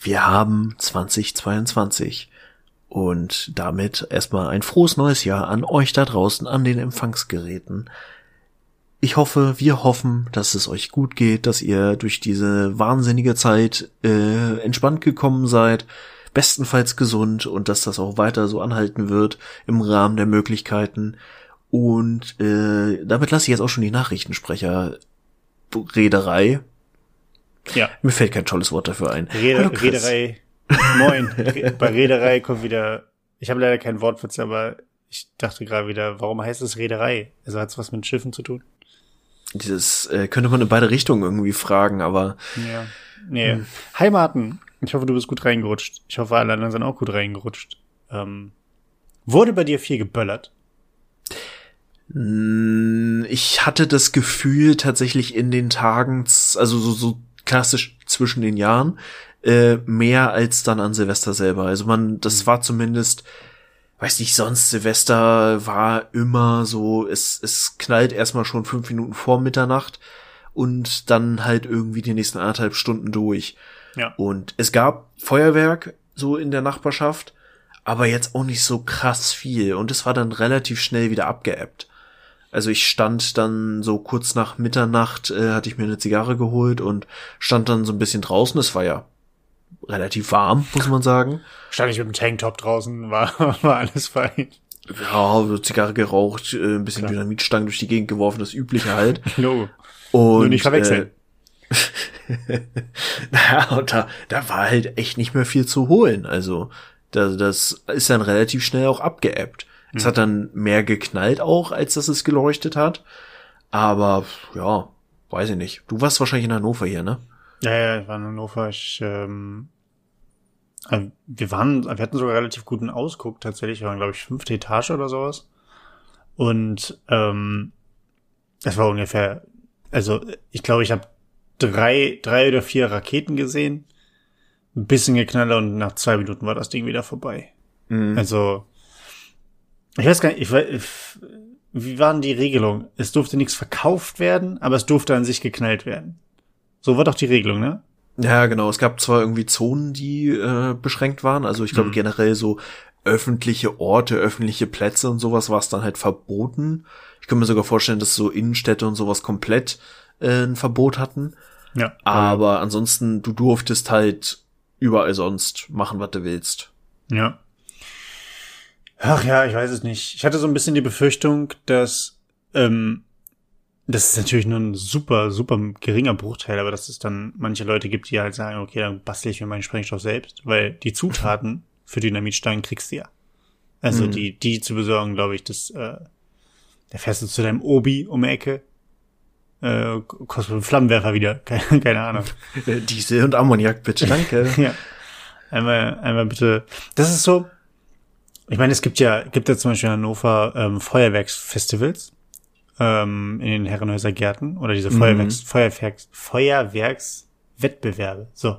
wir haben 2022 und damit erstmal ein frohes neues Jahr an euch da draußen an den Empfangsgeräten. Ich hoffe, wir hoffen, dass es euch gut geht, dass ihr durch diese wahnsinnige Zeit äh, entspannt gekommen seid, bestenfalls gesund und dass das auch weiter so anhalten wird im Rahmen der Möglichkeiten. Und äh, damit lasse ich jetzt auch schon die Nachrichtensprecher Rederei. Ja. Mir fällt kein tolles Wort dafür ein. Rede, Hallo, Reederei. Moin. Bei Reederei kommt wieder. Ich habe leider kein Wortwitz, aber ich dachte gerade wieder, warum heißt es Reederei? Also hat es was mit Schiffen zu tun? Dieses äh, könnte man in beide Richtungen irgendwie fragen, aber. Ja. Nee. Hm. Hi Martin. Ich hoffe, du bist gut reingerutscht. Ich hoffe, alle anderen sind auch gut reingerutscht. Ähm, wurde bei dir viel geböllert? Hm, ich hatte das Gefühl tatsächlich in den Tagen, also so, so klassisch zwischen den Jahren, äh, mehr als dann an Silvester selber. Also man, das hm. war zumindest weiß nicht, sonst Silvester war immer so, es, es knallt erstmal schon fünf Minuten vor Mitternacht und dann halt irgendwie die nächsten anderthalb Stunden durch. Ja. Und es gab Feuerwerk so in der Nachbarschaft, aber jetzt auch nicht so krass viel und es war dann relativ schnell wieder abgeebbt. Also ich stand dann so kurz nach Mitternacht, äh, hatte ich mir eine Zigarre geholt und stand dann so ein bisschen draußen. Es war ja relativ warm, muss man sagen. Stand ich mit dem Tanktop draußen, war, war alles fein. Ja, so Zigarre geraucht, äh, ein bisschen Klar. Dynamitstangen durch die Gegend geworfen, das übliche halt. No. Und, Nur nicht verwechseln. Äh, naja, und da, da war halt echt nicht mehr viel zu holen. Also, das, das ist dann relativ schnell auch abgeebbt. Mhm. Es hat dann mehr geknallt auch, als dass es geleuchtet hat. Aber, ja, weiß ich nicht. Du warst wahrscheinlich in Hannover hier, ne? Ja, ja, ich war in Hannover. Ich, ähm, äh, wir waren, wir hatten sogar relativ guten Ausguck tatsächlich. Wir waren, glaube ich, fünfte Etage oder sowas. Und ähm, es war ungefähr, also ich glaube, ich habe drei, drei oder vier Raketen gesehen, ein bisschen geknaller und nach zwei Minuten war das Ding wieder vorbei. Mhm. Also ich weiß gar nicht, ich, ich, wie waren die Regelungen? Es durfte nichts verkauft werden, aber es durfte an sich geknallt werden. So war doch die Regelung, ne? Ja, genau. Es gab zwar irgendwie Zonen, die äh, beschränkt waren. Also ich glaube mhm. generell so öffentliche Orte, öffentliche Plätze und sowas war es dann halt verboten. Ich kann mir sogar vorstellen, dass so Innenstädte und sowas komplett äh, ein Verbot hatten. Ja. Aber ansonsten, du durftest halt überall sonst machen, was du willst. Ja. Ach ja, ich weiß es nicht. Ich hatte so ein bisschen die Befürchtung, dass ähm, das ist natürlich nur ein super, super geringer Bruchteil, aber dass es dann manche Leute gibt, die halt sagen, okay, dann bastel ich mir meinen Sprengstoff selbst, weil die Zutaten für Dynamitstangen kriegst du ja. Also mhm. die, die zu besorgen, glaube ich, das, äh, da fährst du zu deinem Obi um die Ecke, äh, kostet einen Flammenwerfer wieder, keine, keine Ahnung. Diesel und Ammoniak, bitte, danke. ja. Einmal, einmal bitte. Das ist so, ich meine, es gibt ja, gibt ja zum Beispiel in Hannover ähm, Feuerwerksfestivals ähm, in den Herrenhäuser Gärten oder diese Feuerwerks, mhm. Feuerwerks, Feuerwerkswettbewerbe. So.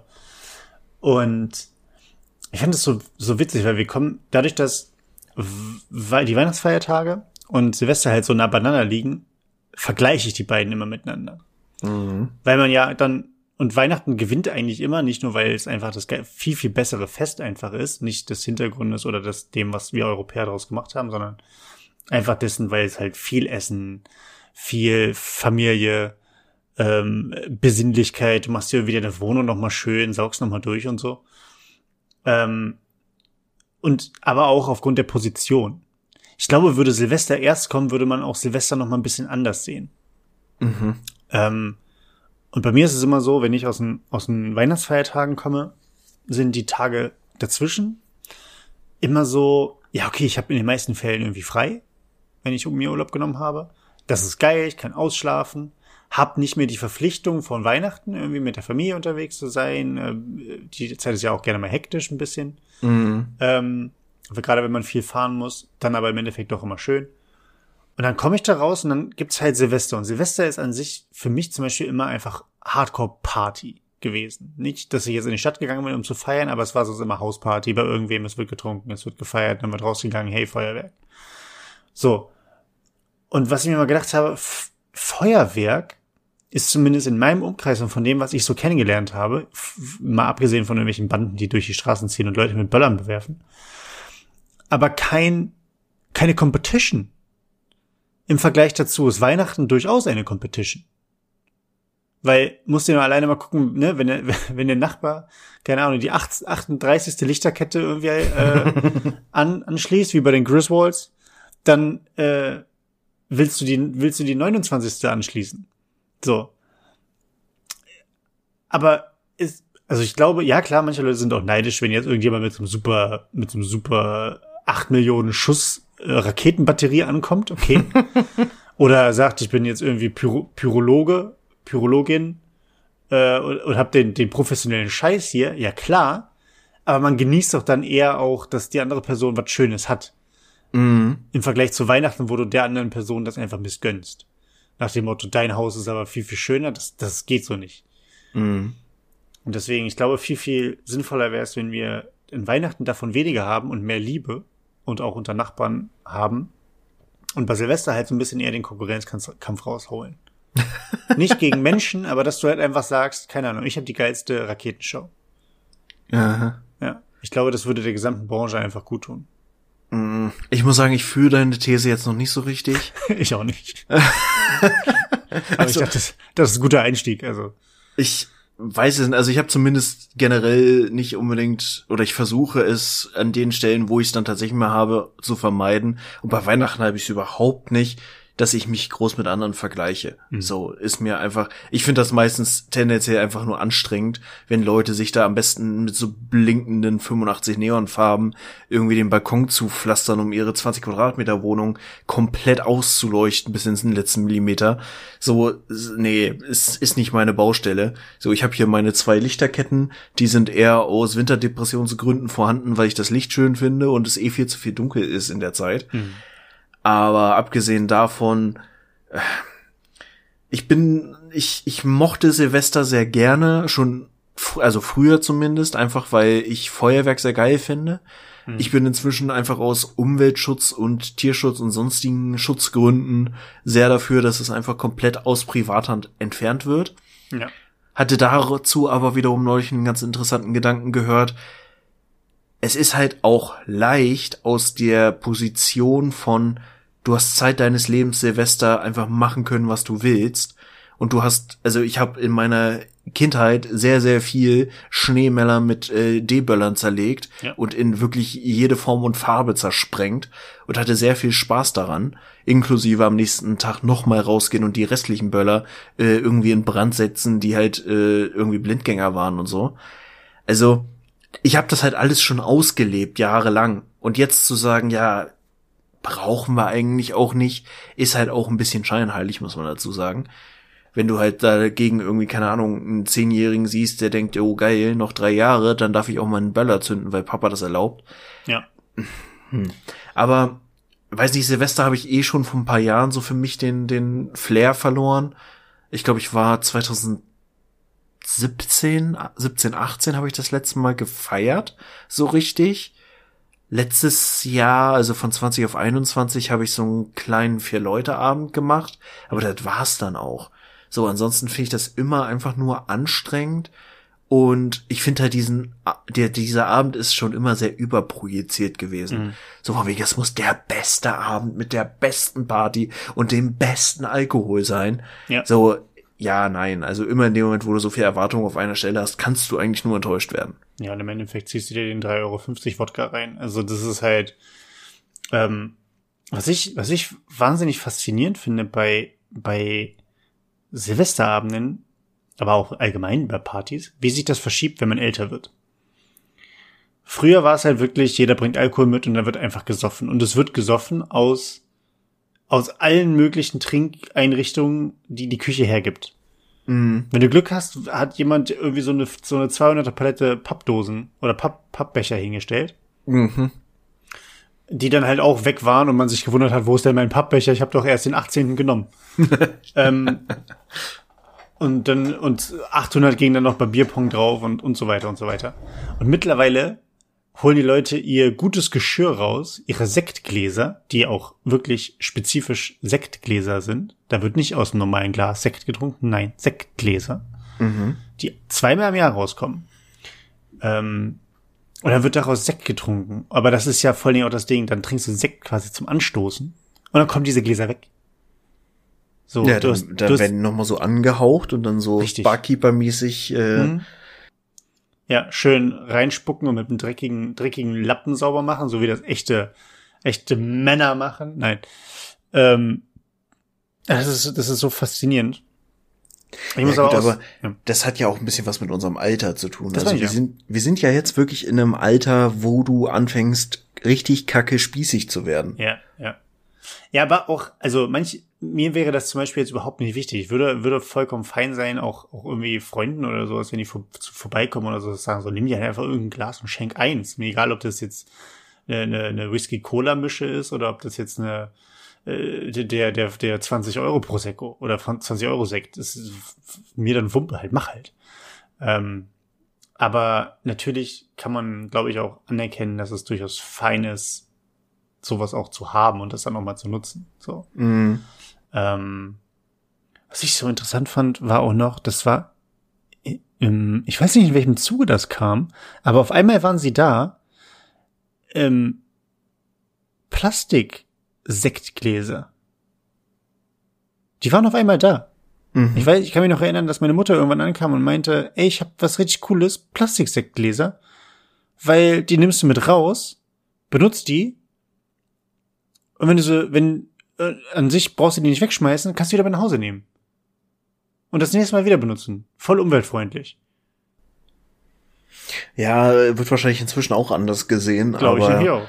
Und ich fand es so, so witzig, weil wir kommen, dadurch, dass weil die Weihnachtsfeiertage und Silvester halt so nah beieinander liegen, vergleiche ich die beiden immer miteinander. Mhm. Weil man ja dann, und Weihnachten gewinnt eigentlich immer, nicht nur, weil es einfach das viel, viel bessere Fest einfach ist, nicht des Hintergrundes oder des, dem, was wir Europäer daraus gemacht haben, sondern Einfach dessen, weil es halt viel Essen, viel Familie, ähm, Besinnlichkeit, du machst dir wieder eine Wohnung nochmal schön, saugst nochmal durch und so. Ähm, und aber auch aufgrund der Position. Ich glaube, würde Silvester erst kommen, würde man auch Silvester noch mal ein bisschen anders sehen. Mhm. Ähm, und bei mir ist es immer so, wenn ich aus den, aus den Weihnachtsfeiertagen komme, sind die Tage dazwischen immer so, ja, okay, ich habe in den meisten Fällen irgendwie frei wenn ich mir Urlaub genommen habe. Das ist geil, ich kann ausschlafen, hab nicht mehr die Verpflichtung von Weihnachten irgendwie mit der Familie unterwegs zu sein. Äh, die Zeit ist ja auch gerne mal hektisch ein bisschen. Mhm. Ähm, gerade wenn man viel fahren muss, dann aber im Endeffekt doch immer schön. Und dann komme ich da raus und dann gibt's halt Silvester. Und Silvester ist an sich für mich zum Beispiel immer einfach Hardcore-Party gewesen. Nicht, dass ich jetzt in die Stadt gegangen bin, um zu feiern, aber es war so immer Hausparty bei irgendwem, es wird getrunken, es wird gefeiert, dann wird rausgegangen, hey, Feuerwerk. So. Und was ich mir mal gedacht habe, F Feuerwerk ist zumindest in meinem Umkreis und von dem, was ich so kennengelernt habe, mal abgesehen von irgendwelchen Banden, die durch die Straßen ziehen und Leute mit Böllern bewerfen, aber kein, keine Competition. Im Vergleich dazu ist Weihnachten durchaus eine Competition. Weil, musst du nur alleine mal gucken, ne, wenn der, wenn der Nachbar, keine Ahnung, die 38. Lichterkette irgendwie äh, an, anschließt, wie bei den Griswolds, dann äh, willst du die, willst du die 29. anschließen. So. Aber ist, also ich glaube, ja klar, manche Leute sind auch neidisch, wenn jetzt irgendjemand mit so einem super, mit so einem super 8 Millionen Schuss Raketenbatterie ankommt, okay. Oder sagt, ich bin jetzt irgendwie Pyro Pyrologe Pyrologin äh, und, und habe den, den professionellen Scheiß hier, ja klar, aber man genießt doch dann eher auch, dass die andere Person was Schönes hat. Mhm. Im Vergleich zu Weihnachten, wo du der anderen Person das einfach missgönnst. Nach dem Motto, dein Haus ist aber viel, viel schöner, das, das geht so nicht. Mhm. Und deswegen, ich glaube, viel, viel sinnvoller wäre es, wenn wir in Weihnachten davon weniger haben und mehr Liebe und auch unter Nachbarn haben. Und bei Silvester halt so ein bisschen eher den Konkurrenzkampf rausholen. Nicht gegen Menschen, aber dass du halt einfach sagst, keine Ahnung, ich habe die geilste Raketenshow. Aha. Ja. Ich glaube, das würde der gesamten Branche einfach gut tun. Mm, ich muss sagen, ich fühle deine These jetzt noch nicht so richtig. ich auch nicht. aber also, ich dachte, das, das ist ein guter Einstieg. Also ich weiß es nicht. Also ich habe zumindest generell nicht unbedingt oder ich versuche es an den Stellen, wo ich es dann tatsächlich mal habe, zu vermeiden. Und bei Weihnachten habe ich es überhaupt nicht dass ich mich groß mit anderen vergleiche. Mhm. So ist mir einfach, ich finde das meistens tendenziell einfach nur anstrengend, wenn Leute sich da am besten mit so blinkenden 85 Neonfarben irgendwie den Balkon zupflastern, um ihre 20 Quadratmeter Wohnung komplett auszuleuchten bis ins letzten Millimeter. So, nee, ist, ist nicht meine Baustelle. So, ich habe hier meine zwei Lichterketten, die sind eher aus Winterdepressionsgründen vorhanden, weil ich das Licht schön finde und es eh viel zu viel dunkel ist in der Zeit. Mhm. Aber abgesehen davon, äh, ich bin, ich, ich mochte Silvester sehr gerne, schon, also früher zumindest, einfach weil ich Feuerwerk sehr geil finde. Hm. Ich bin inzwischen einfach aus Umweltschutz und Tierschutz und sonstigen Schutzgründen sehr dafür, dass es einfach komplett aus Privathand entfernt wird. Ja. Hatte dazu aber wiederum neulich einen ganz interessanten Gedanken gehört, es ist halt auch leicht aus der Position von du hast Zeit deines Lebens Silvester einfach machen können, was du willst und du hast also ich habe in meiner Kindheit sehr sehr viel Schneemeller mit äh, D-Böllern zerlegt ja. und in wirklich jede Form und Farbe zersprengt und hatte sehr viel Spaß daran, inklusive am nächsten Tag noch mal rausgehen und die restlichen Böller äh, irgendwie in Brand setzen, die halt äh, irgendwie Blindgänger waren und so. Also ich habe das halt alles schon ausgelebt, jahrelang. Und jetzt zu sagen, ja, brauchen wir eigentlich auch nicht, ist halt auch ein bisschen scheinheilig, muss man dazu sagen. Wenn du halt dagegen irgendwie, keine Ahnung, einen Zehnjährigen siehst, der denkt, oh geil, noch drei Jahre, dann darf ich auch mal einen Böller zünden, weil Papa das erlaubt. Ja. Hm. Aber, weiß nicht, Silvester habe ich eh schon vor ein paar Jahren so für mich den, den Flair verloren. Ich glaube, ich war 2000 17, 17, 18 habe ich das letzte Mal gefeiert, so richtig. Letztes Jahr, also von 20 auf 21, habe ich so einen kleinen Vier-Leute-Abend gemacht, aber das war's dann auch. So, ansonsten finde ich das immer einfach nur anstrengend und ich finde halt diesen, der, dieser Abend ist schon immer sehr überprojiziert gewesen. Mhm. So von wegen, es muss der beste Abend mit der besten Party und dem besten Alkohol sein. Ja. So, ja, nein. Also immer in dem Moment, wo du so viel Erwartung auf einer Stelle hast, kannst du eigentlich nur enttäuscht werden. Ja, und im Endeffekt ziehst du dir den 3,50 Euro Wodka rein. Also das ist halt, ähm, was ich, was ich wahnsinnig faszinierend finde bei, bei Silvesterabenden, aber auch allgemein bei Partys, wie sich das verschiebt, wenn man älter wird. Früher war es halt wirklich, jeder bringt Alkohol mit und dann wird einfach gesoffen. Und es wird gesoffen aus aus allen möglichen Trinkeinrichtungen, die die Küche hergibt. Mhm. Wenn du Glück hast, hat jemand irgendwie so eine, so eine 200er Palette Pappdosen oder Papp, Pappbecher hingestellt. Mhm. Die dann halt auch weg waren und man sich gewundert hat, wo ist denn mein Pappbecher? Ich habe doch erst den 18. genommen. ähm, und dann, und 800 ging dann noch bei Bierpong drauf und, und so weiter und so weiter. Und mittlerweile holen die Leute ihr gutes Geschirr raus, ihre Sektgläser, die auch wirklich spezifisch Sektgläser sind. Da wird nicht aus einem normalen Glas Sekt getrunken, nein, Sektgläser, mhm. die zweimal im Jahr rauskommen. Ähm, und dann wird daraus Sekt getrunken. Aber das ist ja voll nicht auch das Ding. Dann trinkst du Sekt quasi zum Anstoßen. Und dann kommen diese Gläser weg. So, ja, du hast, dann, dann werden nochmal so angehaucht und dann so Barkeeper-mäßig äh, mhm. Ja, schön reinspucken und mit einem dreckigen, dreckigen Lappen sauber machen, so wie das echte, echte Männer machen. Nein. Ähm, das ist, das ist so faszinierend. Ich muss ja, gut, aber, aus, ja. das hat ja auch ein bisschen was mit unserem Alter zu tun. Das also wir ja. sind, wir sind ja jetzt wirklich in einem Alter, wo du anfängst, richtig kacke spießig zu werden. Ja, ja. Ja, aber auch, also manch, mir wäre das zum Beispiel jetzt überhaupt nicht wichtig. Ich würde, würde vollkommen fein sein, auch, auch irgendwie Freunden oder sowas, wenn die vor, vorbeikommen oder so, sagen so, nimm dir halt einfach irgendein Glas und schenk eins. Mir egal, ob das jetzt eine, eine Whisky-Cola-Mische ist oder ob das jetzt eine, äh, der, der, der 20 Euro Prosecco oder 20 Euro Sekt. Das ist mir dann Wumpe halt, mach halt. Ähm, aber natürlich kann man, glaube ich, auch anerkennen, dass es durchaus fein ist, sowas auch zu haben und das dann auch mal zu nutzen. So. Mm. Ähm, was ich so interessant fand, war auch noch, das war, im, ich weiß nicht, in welchem Zuge das kam, aber auf einmal waren sie da, ähm, Plastik-Sektgläser. Die waren auf einmal da. Mhm. Ich weiß, ich kann mich noch erinnern, dass meine Mutter irgendwann ankam und meinte, ey, ich hab was richtig cooles, Plastiksektgläser, weil die nimmst du mit raus, benutzt die und wenn du so, wenn äh, an sich brauchst du die nicht wegschmeißen, kannst du wieder mit nach Hause nehmen. Und das nächste Mal wieder benutzen. Voll umweltfreundlich. Ja, wird wahrscheinlich inzwischen auch anders gesehen. Glaube ich nämlich auch.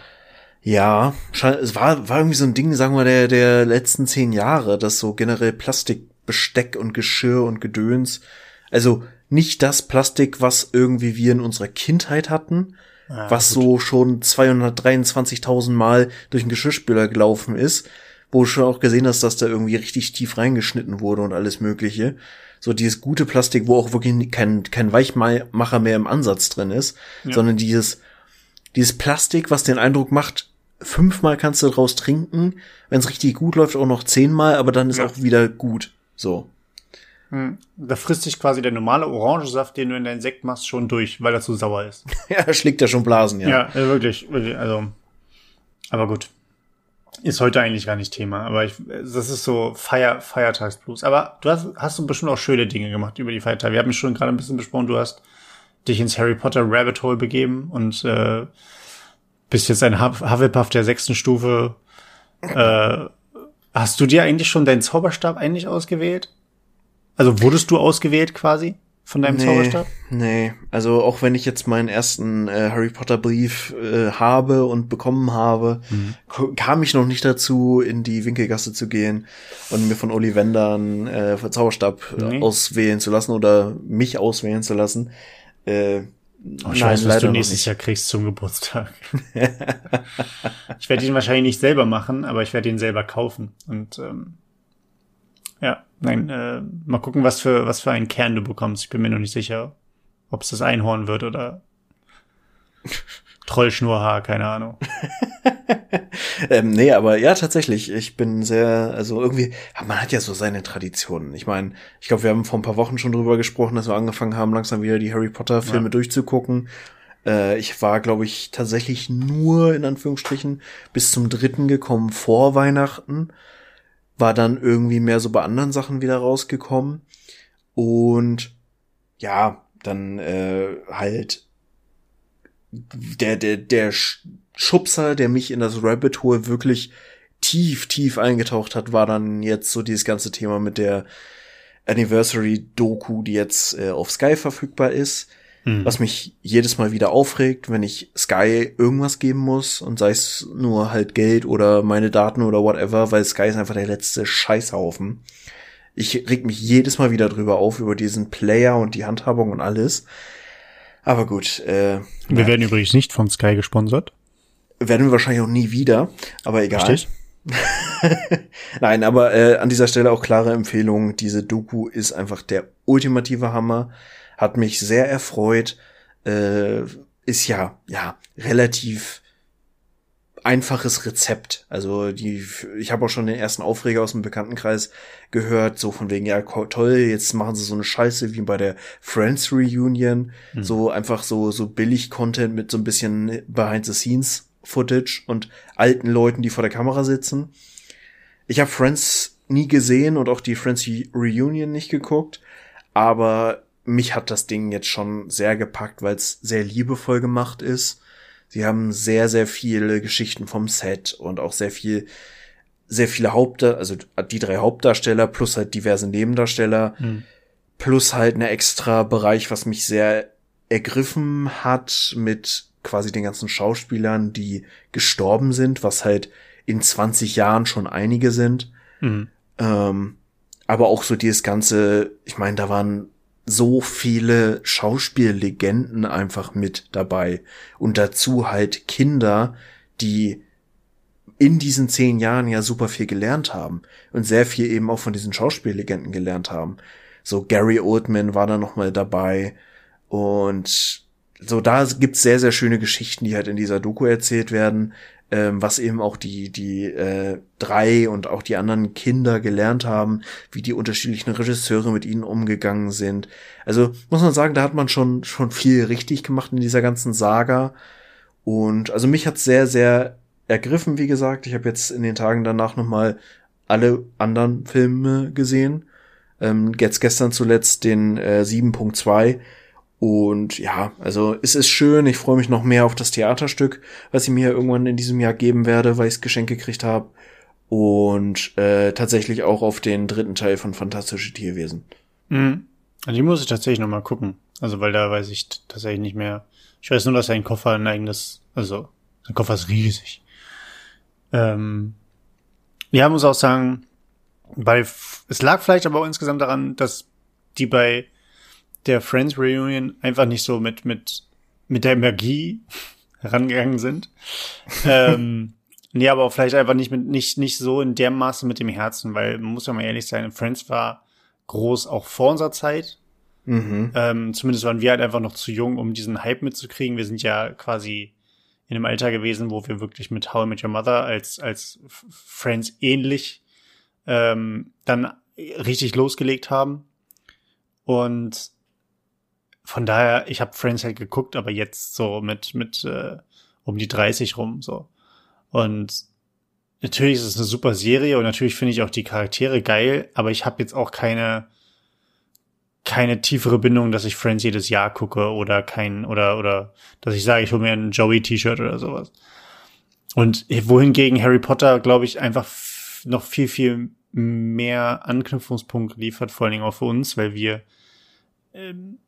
Ja, es war, war irgendwie so ein Ding, sagen wir, der, der letzten zehn Jahre, dass so generell Plastikbesteck und Geschirr und Gedöns, also nicht das Plastik, was irgendwie wir in unserer Kindheit hatten, ja, was gut. so schon 223.000 Mal durch den Geschirrspüler gelaufen ist, wo du schon auch gesehen hast, dass da irgendwie richtig tief reingeschnitten wurde und alles mögliche. So dieses gute Plastik, wo auch wirklich kein, kein Weichmacher mehr im Ansatz drin ist, ja. sondern dieses, dieses Plastik, was den Eindruck macht, fünfmal kannst du draus trinken, wenn es richtig gut läuft, auch noch zehnmal, aber dann ist ja. auch wieder gut. So. Hm. Da frisst sich quasi der normale Orangensaft, den du in deinen Sekt machst, schon durch, weil er zu sauer ist. ja, schlägt ja schon Blasen, ja. Ja, wirklich, wirklich. Also, aber gut. Ist heute eigentlich gar nicht Thema, aber ich, das ist so Feier, Feiertagsblues. Aber du hast, hast du bestimmt auch schöne Dinge gemacht über die Feiertage. Wir haben schon gerade ein bisschen besprochen, du hast dich ins Harry Potter Rabbit Hole begeben und äh, bist jetzt ein Hufflepuff der sechsten Stufe. Äh, hast du dir eigentlich schon deinen Zauberstab eigentlich ausgewählt? Also wurdest du ausgewählt quasi von deinem nee, Zauberstab? Nee, also auch wenn ich jetzt meinen ersten äh, Harry Potter Brief äh, habe und bekommen habe, mhm. kam ich noch nicht dazu, in die Winkelgasse zu gehen und mir von Ollivander einen äh, Zauberstab nee. auswählen zu lassen oder mich auswählen zu lassen. Äh, Oh, ich Nein, weiß, was du nächstes Jahr kriegst zum Geburtstag. ich werde ihn wahrscheinlich nicht selber machen, aber ich werde ihn selber kaufen. Und ähm, ja, nein, äh, mal gucken, was für, was für einen Kern du bekommst. Ich bin mir noch nicht sicher, ob es das Einhorn wird oder Trollschnurhaar, keine Ahnung. ähm, nee, aber ja, tatsächlich. Ich bin sehr, also irgendwie, man hat ja so seine Traditionen. Ich meine, ich glaube, wir haben vor ein paar Wochen schon drüber gesprochen, dass wir angefangen haben, langsam wieder die Harry Potter Filme ja. durchzugucken. Äh, ich war, glaube ich, tatsächlich nur in Anführungsstrichen bis zum dritten gekommen vor Weihnachten war dann irgendwie mehr so bei anderen Sachen wieder rausgekommen. Und ja, dann äh, halt der, der, der Schubser, der mich in das Rabbit Hole wirklich tief, tief eingetaucht hat, war dann jetzt so dieses ganze Thema mit der Anniversary-Doku, die jetzt äh, auf Sky verfügbar ist. Mhm. Was mich jedes Mal wieder aufregt, wenn ich Sky irgendwas geben muss und sei es nur halt Geld oder meine Daten oder whatever, weil Sky ist einfach der letzte Scheißhaufen. Ich reg mich jedes Mal wieder drüber auf, über diesen Player und die Handhabung und alles. Aber gut. Äh, wir ja. werden übrigens nicht von Sky gesponsert. Werden wir wahrscheinlich auch nie wieder, aber egal. Richtig. Nein, aber äh, an dieser Stelle auch klare Empfehlung. Diese Doku ist einfach der ultimative Hammer hat mich sehr erfreut. Äh, ist ja, ja, relativ einfaches Rezept. Also die, ich habe auch schon den ersten Aufreger aus dem Bekanntenkreis gehört, so von wegen, ja toll, jetzt machen sie so eine Scheiße wie bei der Friends Reunion, mhm. so einfach so, so billig Content mit so ein bisschen Behind the Scenes Footage und alten Leuten, die vor der Kamera sitzen. Ich habe Friends nie gesehen und auch die Friends Reunion nicht geguckt, aber mich hat das Ding jetzt schon sehr gepackt, weil es sehr liebevoll gemacht ist. Sie haben sehr, sehr viele Geschichten vom Set und auch sehr viel, sehr viele Hauptdarsteller, also die drei Hauptdarsteller plus halt diverse Nebendarsteller, hm. plus halt eine extra Bereich, was mich sehr ergriffen hat mit quasi den ganzen Schauspielern, die gestorben sind, was halt in 20 Jahren schon einige sind. Mhm. Ähm, aber auch so dieses ganze, ich meine, da waren so viele Schauspiellegenden einfach mit dabei. Und dazu halt Kinder, die in diesen zehn Jahren ja super viel gelernt haben und sehr viel eben auch von diesen Schauspiellegenden gelernt haben. So Gary Oldman war da noch mal dabei. Und so da gibt's sehr sehr schöne Geschichten, die halt in dieser Doku erzählt werden ähm, was eben auch die, die äh, drei und auch die anderen Kinder gelernt haben, wie die unterschiedlichen Regisseure mit ihnen umgegangen sind. Also muss man sagen, da hat man schon, schon viel richtig gemacht in dieser ganzen Saga. Und also mich hat sehr, sehr ergriffen, wie gesagt. Ich habe jetzt in den Tagen danach nochmal alle anderen Filme gesehen. Ähm, jetzt gestern zuletzt den äh, 7.2 und ja, also es ist schön. Ich freue mich noch mehr auf das Theaterstück, was ich mir irgendwann in diesem Jahr geben werde, weil ich es geschenkt gekriegt habe. Und äh, tatsächlich auch auf den dritten Teil von Fantastische Tierwesen. Mhm. Die muss ich tatsächlich noch mal gucken. Also weil da weiß ich tatsächlich nicht mehr. Ich weiß nur, dass sein Koffer ein eigenes, also sein Koffer ist riesig. Ähm, ja, muss auch sagen, bei es lag vielleicht aber auch insgesamt daran, dass die bei der Friends Reunion einfach nicht so mit, mit, mit der Magie herangegangen sind. ähm, nee, aber auch vielleicht einfach nicht mit, nicht, nicht so in dem Maße mit dem Herzen, weil man muss ja mal ehrlich sein, Friends war groß auch vor unserer Zeit. Mhm. Ähm, zumindest waren wir halt einfach noch zu jung, um diesen Hype mitzukriegen. Wir sind ja quasi in einem Alter gewesen, wo wir wirklich mit How I Met Your Mother als, als Friends ähnlich ähm, dann richtig losgelegt haben. Und von daher, ich habe Friends halt geguckt, aber jetzt so mit mit äh, um die 30 rum so. Und natürlich ist es eine super Serie und natürlich finde ich auch die Charaktere geil, aber ich habe jetzt auch keine keine tiefere Bindung, dass ich Friends jedes Jahr gucke oder kein oder oder dass ich sage, ich hole mir ein Joey T-Shirt oder sowas. Und wohingegen Harry Potter, glaube ich, einfach noch viel viel mehr Anknüpfungspunkte liefert, vor allen Dingen auch für uns, weil wir ähm,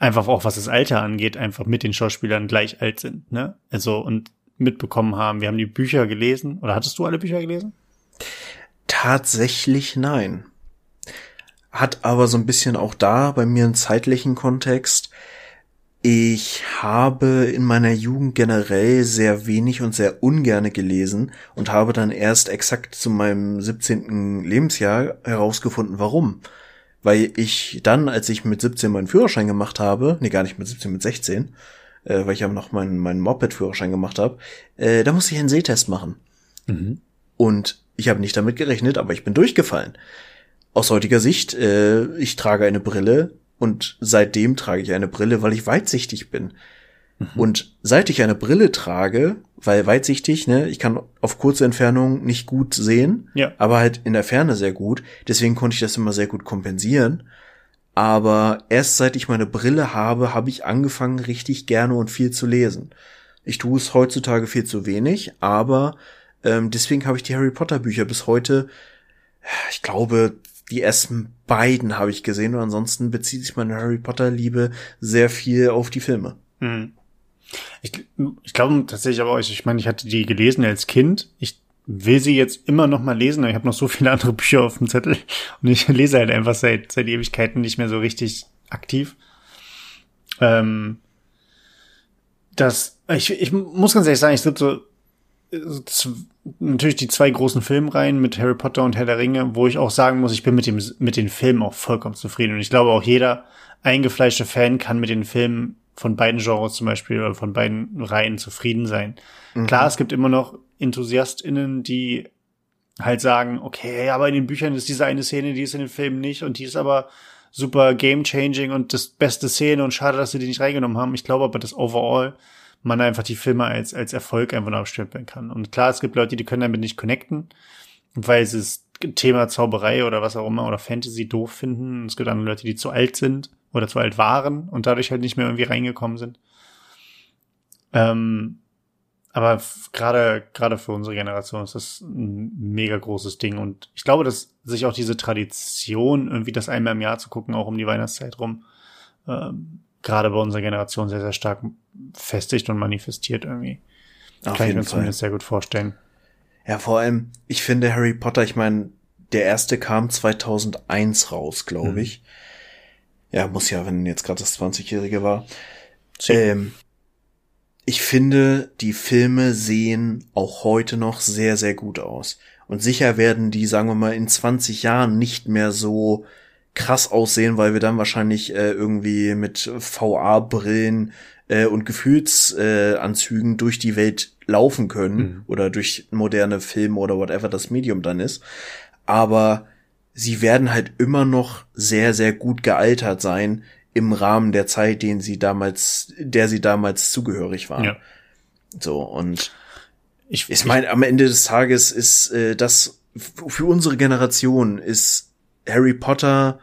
einfach auch was das Alter angeht, einfach mit den Schauspielern gleich alt sind, ne? Also und mitbekommen haben. Wir haben die Bücher gelesen. Oder hattest du alle Bücher gelesen? Tatsächlich nein. Hat aber so ein bisschen auch da bei mir einen zeitlichen Kontext. Ich habe in meiner Jugend generell sehr wenig und sehr ungerne gelesen und habe dann erst exakt zu meinem 17. Lebensjahr herausgefunden, warum weil ich dann, als ich mit 17 meinen Führerschein gemacht habe, nee, gar nicht mit 17, mit 16, äh, weil ich aber noch meinen, meinen Moped-Führerschein gemacht habe, äh, da musste ich einen Sehtest machen. Mhm. Und ich habe nicht damit gerechnet, aber ich bin durchgefallen. Aus heutiger Sicht, äh, ich trage eine Brille und seitdem trage ich eine Brille, weil ich weitsichtig bin. Mhm. Und seit ich eine Brille trage, weil weitsichtig, ne, ich kann auf kurze Entfernung nicht gut sehen, ja. aber halt in der Ferne sehr gut. Deswegen konnte ich das immer sehr gut kompensieren. Aber erst seit ich meine Brille habe, habe ich angefangen, richtig gerne und viel zu lesen. Ich tue es heutzutage viel zu wenig, aber ähm, deswegen habe ich die Harry Potter Bücher bis heute, ich glaube, die ersten beiden habe ich gesehen und ansonsten bezieht sich meine Harry Potter Liebe sehr viel auf die Filme. Mhm. Ich, ich glaube tatsächlich aber, ich, ich meine, ich hatte die gelesen als Kind. Ich will sie jetzt immer noch mal lesen, aber ich habe noch so viele andere Bücher auf dem Zettel und ich lese halt einfach seit, seit Ewigkeiten nicht mehr so richtig aktiv. Ähm, das, ich, ich muss ganz ehrlich sagen, ich sitze so, natürlich die zwei großen Filmreihen mit Harry Potter und Herr der Ringe, wo ich auch sagen muss, ich bin mit dem, mit den Filmen auch vollkommen zufrieden und ich glaube auch jeder eingefleischte Fan kann mit den Filmen von beiden Genres zum Beispiel oder von beiden Reihen zufrieden sein. Mhm. Klar, es gibt immer noch EnthusiastInnen, die halt sagen, okay, aber in den Büchern ist diese eine Szene, die ist in den Filmen nicht und die ist aber super game-changing und das beste Szene und schade, dass sie die nicht reingenommen haben. Ich glaube aber, dass overall man einfach die Filme als, als Erfolg einfach noch abstempeln kann. Und klar, es gibt Leute, die können damit nicht connecten, weil sie das Thema Zauberei oder was auch immer oder Fantasy doof finden. Es gibt andere Leute, die zu alt sind oder zu alt waren und dadurch halt nicht mehr irgendwie reingekommen sind. Ähm, aber gerade gerade für unsere Generation ist das ein mega großes Ding und ich glaube, dass sich auch diese Tradition irgendwie das einmal im Jahr zu gucken, auch um die Weihnachtszeit rum, ähm, gerade bei unserer Generation sehr sehr stark festigt und manifestiert irgendwie. Auf Kann ich mir Fall. zumindest sehr gut vorstellen. Ja, vor allem, ich finde Harry Potter, ich meine, der erste kam 2001 raus, glaube mhm. ich. Ja, muss ja, wenn jetzt gerade das 20-Jährige war. Ähm, ich finde, die Filme sehen auch heute noch sehr, sehr gut aus. Und sicher werden die, sagen wir mal, in 20 Jahren nicht mehr so krass aussehen, weil wir dann wahrscheinlich äh, irgendwie mit VA-Brillen äh, und Gefühlsanzügen äh, durch die Welt laufen können mhm. oder durch moderne Filme oder whatever das Medium dann ist. Aber sie werden halt immer noch sehr, sehr gut gealtert sein im Rahmen der Zeit, den sie damals, der sie damals zugehörig waren. Ja. So, und ich, ich meine, am Ende des Tages ist äh, das für unsere Generation ist Harry Potter,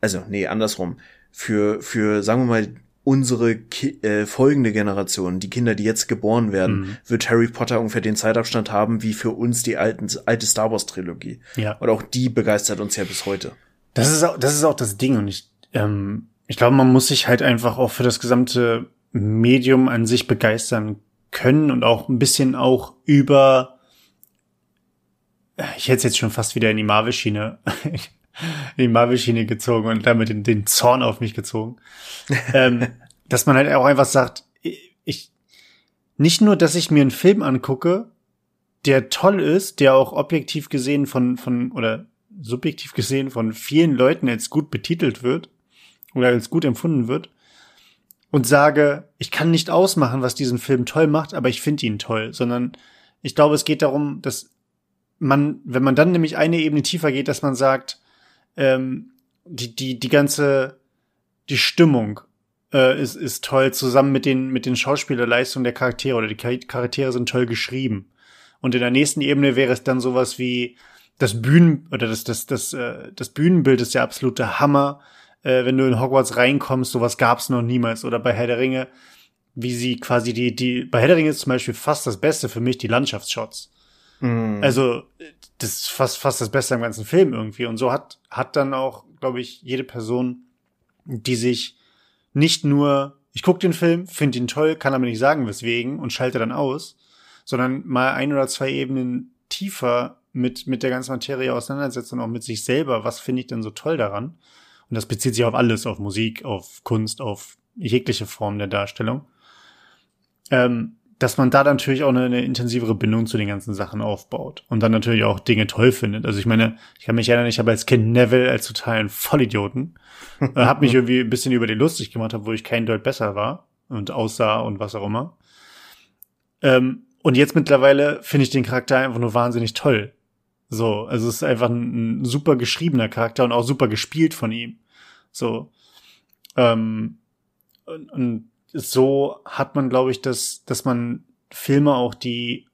also nee, andersrum, für, für, sagen wir mal, unsere Ki äh, folgende Generation, die Kinder, die jetzt geboren werden, mhm. wird Harry Potter ungefähr den Zeitabstand haben wie für uns die alten, alte Star Wars Trilogie. Ja. Und auch die begeistert uns ja bis heute. Das ist auch, das ist auch das Ding und ich, ähm, ich glaube, man muss sich halt einfach auch für das gesamte Medium an sich begeistern können und auch ein bisschen auch über, ich hätte es jetzt schon fast wieder in die Marvel-Schiene, in die Marvel-Schiene gezogen und damit den, den Zorn auf mich gezogen. ähm, dass man halt auch einfach sagt, ich, nicht nur, dass ich mir einen Film angucke, der toll ist, der auch objektiv gesehen von, von, oder subjektiv gesehen von vielen Leuten als gut betitelt wird oder als gut empfunden wird und sage, ich kann nicht ausmachen, was diesen Film toll macht, aber ich finde ihn toll, sondern ich glaube, es geht darum, dass man, wenn man dann nämlich eine Ebene tiefer geht, dass man sagt, ähm, die, die, die ganze, die Stimmung äh, ist, ist toll zusammen mit den, mit den Schauspielerleistungen der Charaktere oder die Charaktere sind toll geschrieben. Und in der nächsten Ebene wäre es dann sowas wie, das Bühnen oder das das das äh, das Bühnenbild ist der absolute Hammer. Äh, wenn du in Hogwarts reinkommst, sowas gab's noch niemals. Oder bei Herr der Ringe, wie sie quasi die die bei Herr der Ringe ist zum Beispiel fast das Beste für mich die Landschaftsshots. Mm. Also das ist fast fast das Beste am ganzen Film irgendwie. Und so hat hat dann auch, glaube ich, jede Person, die sich nicht nur ich guck den Film, finde ihn toll, kann aber nicht sagen weswegen und schalte dann aus, sondern mal ein oder zwei Ebenen tiefer mit, mit der ganzen Materie auseinandersetzt und auch mit sich selber. Was finde ich denn so toll daran? Und das bezieht sich auf alles, auf Musik, auf Kunst, auf jegliche Form der Darstellung. Ähm, dass man da natürlich auch eine, eine, intensivere Bindung zu den ganzen Sachen aufbaut und dann natürlich auch Dinge toll findet. Also ich meine, ich kann mich erinnern, ich habe als Kind Neville als totalen Vollidioten, äh, habe mich irgendwie ein bisschen über den lustig gemacht, wo ich kein Deut besser war und aussah und was auch immer. Ähm, und jetzt mittlerweile finde ich den Charakter einfach nur wahnsinnig toll. So, also es ist einfach ein, ein, super geschriebener Charakter und auch super gespielt von ihm. So. Ähm, und, und so hat man, glaube ich, dass, dass man Filme auch, die,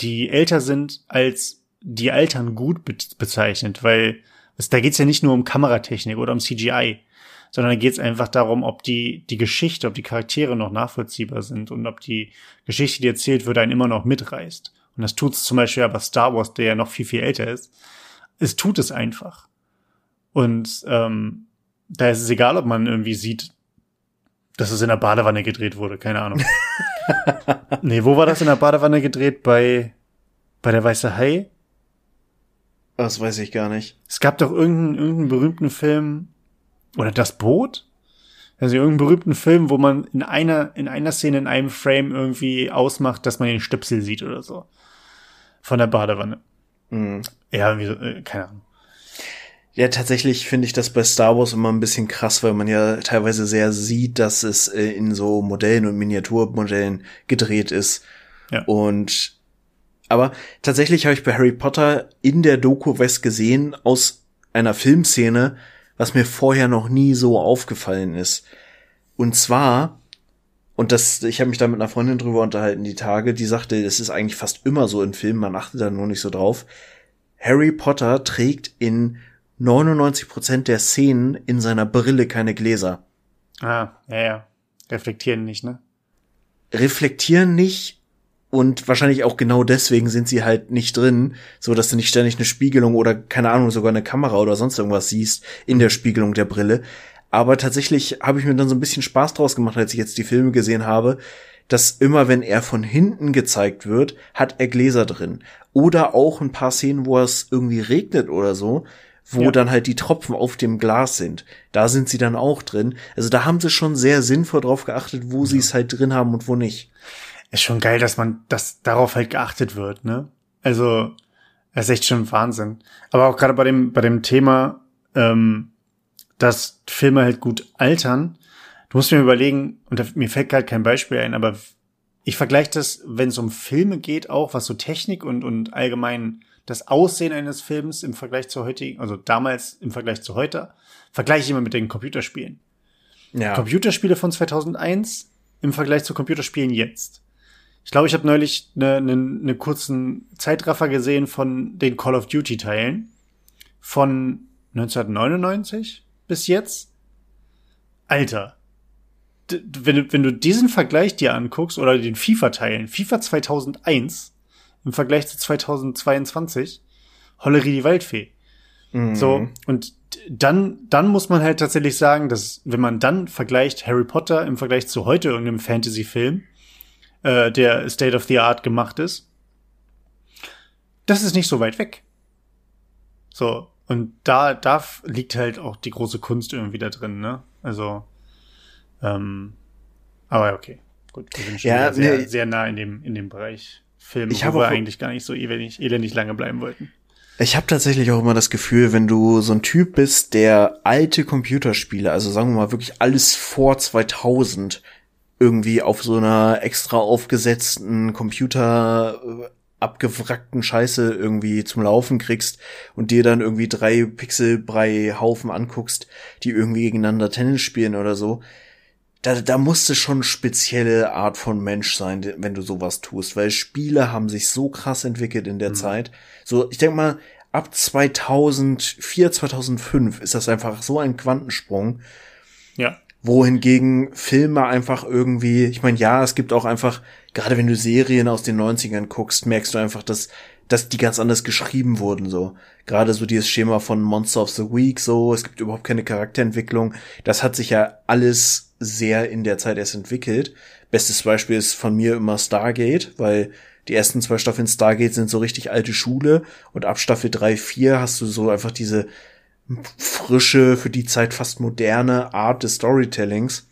die älter sind, als die Altern gut be bezeichnet, weil es, da geht's ja nicht nur um Kameratechnik oder um CGI, sondern da geht's einfach darum, ob die, die Geschichte, ob die Charaktere noch nachvollziehbar sind und ob die Geschichte, die erzählt wird, einen immer noch mitreißt. Und das tut es zum Beispiel aber Star Wars, der ja noch viel, viel älter ist. Es tut es einfach. Und ähm, da ist es egal, ob man irgendwie sieht, dass es in der Badewanne gedreht wurde, keine Ahnung. nee, wo war das in der Badewanne gedreht? Bei, bei der Weiße Hai? Das weiß ich gar nicht. Es gab doch irgendeinen, irgendeinen berühmten Film, oder das Boot? Also irgendeinen berühmten Film, wo man in einer, in einer Szene, in einem Frame irgendwie ausmacht, dass man den Stöpsel sieht oder so von der Badewanne. Mhm. Ja, wie, äh, keine Ahnung. Ja, tatsächlich finde ich das bei Star Wars immer ein bisschen krass, weil man ja teilweise sehr sieht, dass es äh, in so Modellen und Miniaturmodellen gedreht ist. Ja. Und aber tatsächlich habe ich bei Harry Potter in der Doku West gesehen aus einer Filmszene, was mir vorher noch nie so aufgefallen ist. Und zwar, und das, ich habe mich da mit einer Freundin drüber unterhalten die Tage, die sagte, das ist eigentlich fast immer so in Filmen, man achtet da nur nicht so drauf. Harry Potter trägt in 99% der Szenen in seiner Brille keine Gläser. Ah, ja, ja. Reflektieren nicht, ne? Reflektieren nicht und wahrscheinlich auch genau deswegen sind sie halt nicht drin, so dass du nicht ständig eine Spiegelung oder keine Ahnung, sogar eine Kamera oder sonst irgendwas siehst in der Spiegelung der Brille. Aber tatsächlich habe ich mir dann so ein bisschen Spaß draus gemacht, als ich jetzt die Filme gesehen habe, dass immer wenn er von hinten gezeigt wird, hat er Gläser drin. Oder auch ein paar Szenen, wo es irgendwie regnet oder so, wo ja. dann halt die Tropfen auf dem Glas sind. Da sind sie dann auch drin. Also da haben sie schon sehr sinnvoll drauf geachtet, wo ja. sie es halt drin haben und wo nicht. Ist schon geil, dass man, dass darauf halt geachtet wird, ne? Also, das ist echt schon Wahnsinn. Aber auch gerade bei dem, bei dem Thema, ähm, dass Filme halt gut altern, du musst mir überlegen, und da, mir fällt gerade kein Beispiel ein, aber ich vergleiche das, wenn es um Filme geht, auch was so Technik und, und allgemein das Aussehen eines Films im Vergleich zu heutigen, also damals im Vergleich zu heute, vergleiche ich immer mit den Computerspielen. Ja. Computerspiele von 2001 im Vergleich zu Computerspielen jetzt. Ich glaube, ich habe neulich einen ne, ne kurzen Zeitraffer gesehen von den Call of Duty Teilen von 1999 bis jetzt. Alter, wenn du, wenn du diesen Vergleich dir anguckst oder den FIFA-Teilen, FIFA 2001 im Vergleich zu 2022, Hollerie die Waldfee. Mhm. So, und dann, dann muss man halt tatsächlich sagen, dass, wenn man dann vergleicht Harry Potter im Vergleich zu heute irgendeinem Fantasy-Film, äh, der State of the Art gemacht ist, das ist nicht so weit weg. So, und da, da liegt halt auch die große Kunst irgendwie da drin, ne? Also, ähm, aber okay. Gut, wir sind schon ja, sehr, nee. sehr nah in dem, in dem Bereich Film, ich wo wir eigentlich gar nicht so elendig, elendig lange bleiben wollten. Ich habe tatsächlich auch immer das Gefühl, wenn du so ein Typ bist, der alte Computerspiele, also sagen wir mal wirklich alles vor 2000 irgendwie auf so einer extra aufgesetzten Computer äh, abgewrackten Scheiße irgendwie zum Laufen kriegst und dir dann irgendwie drei Pixelbrei Haufen anguckst, die irgendwie gegeneinander Tennis spielen oder so, da, da musste schon spezielle Art von Mensch sein, wenn du sowas tust, weil Spiele haben sich so krass entwickelt in der mhm. Zeit. So, ich denke mal, ab 2004, 2005 ist das einfach so ein Quantensprung. Ja. Wohingegen Filme einfach irgendwie, ich meine, ja, es gibt auch einfach, gerade wenn du Serien aus den 90ern guckst, merkst du einfach, dass, dass die ganz anders geschrieben wurden, so. Gerade so dieses Schema von Monster of the Week, so, es gibt überhaupt keine Charakterentwicklung. Das hat sich ja alles sehr in der Zeit erst entwickelt. Bestes Beispiel ist von mir immer Stargate, weil die ersten zwei Staffeln Stargate sind so richtig alte Schule und ab Staffel 3, 4 hast du so einfach diese frische, für die Zeit fast moderne Art des Storytellings.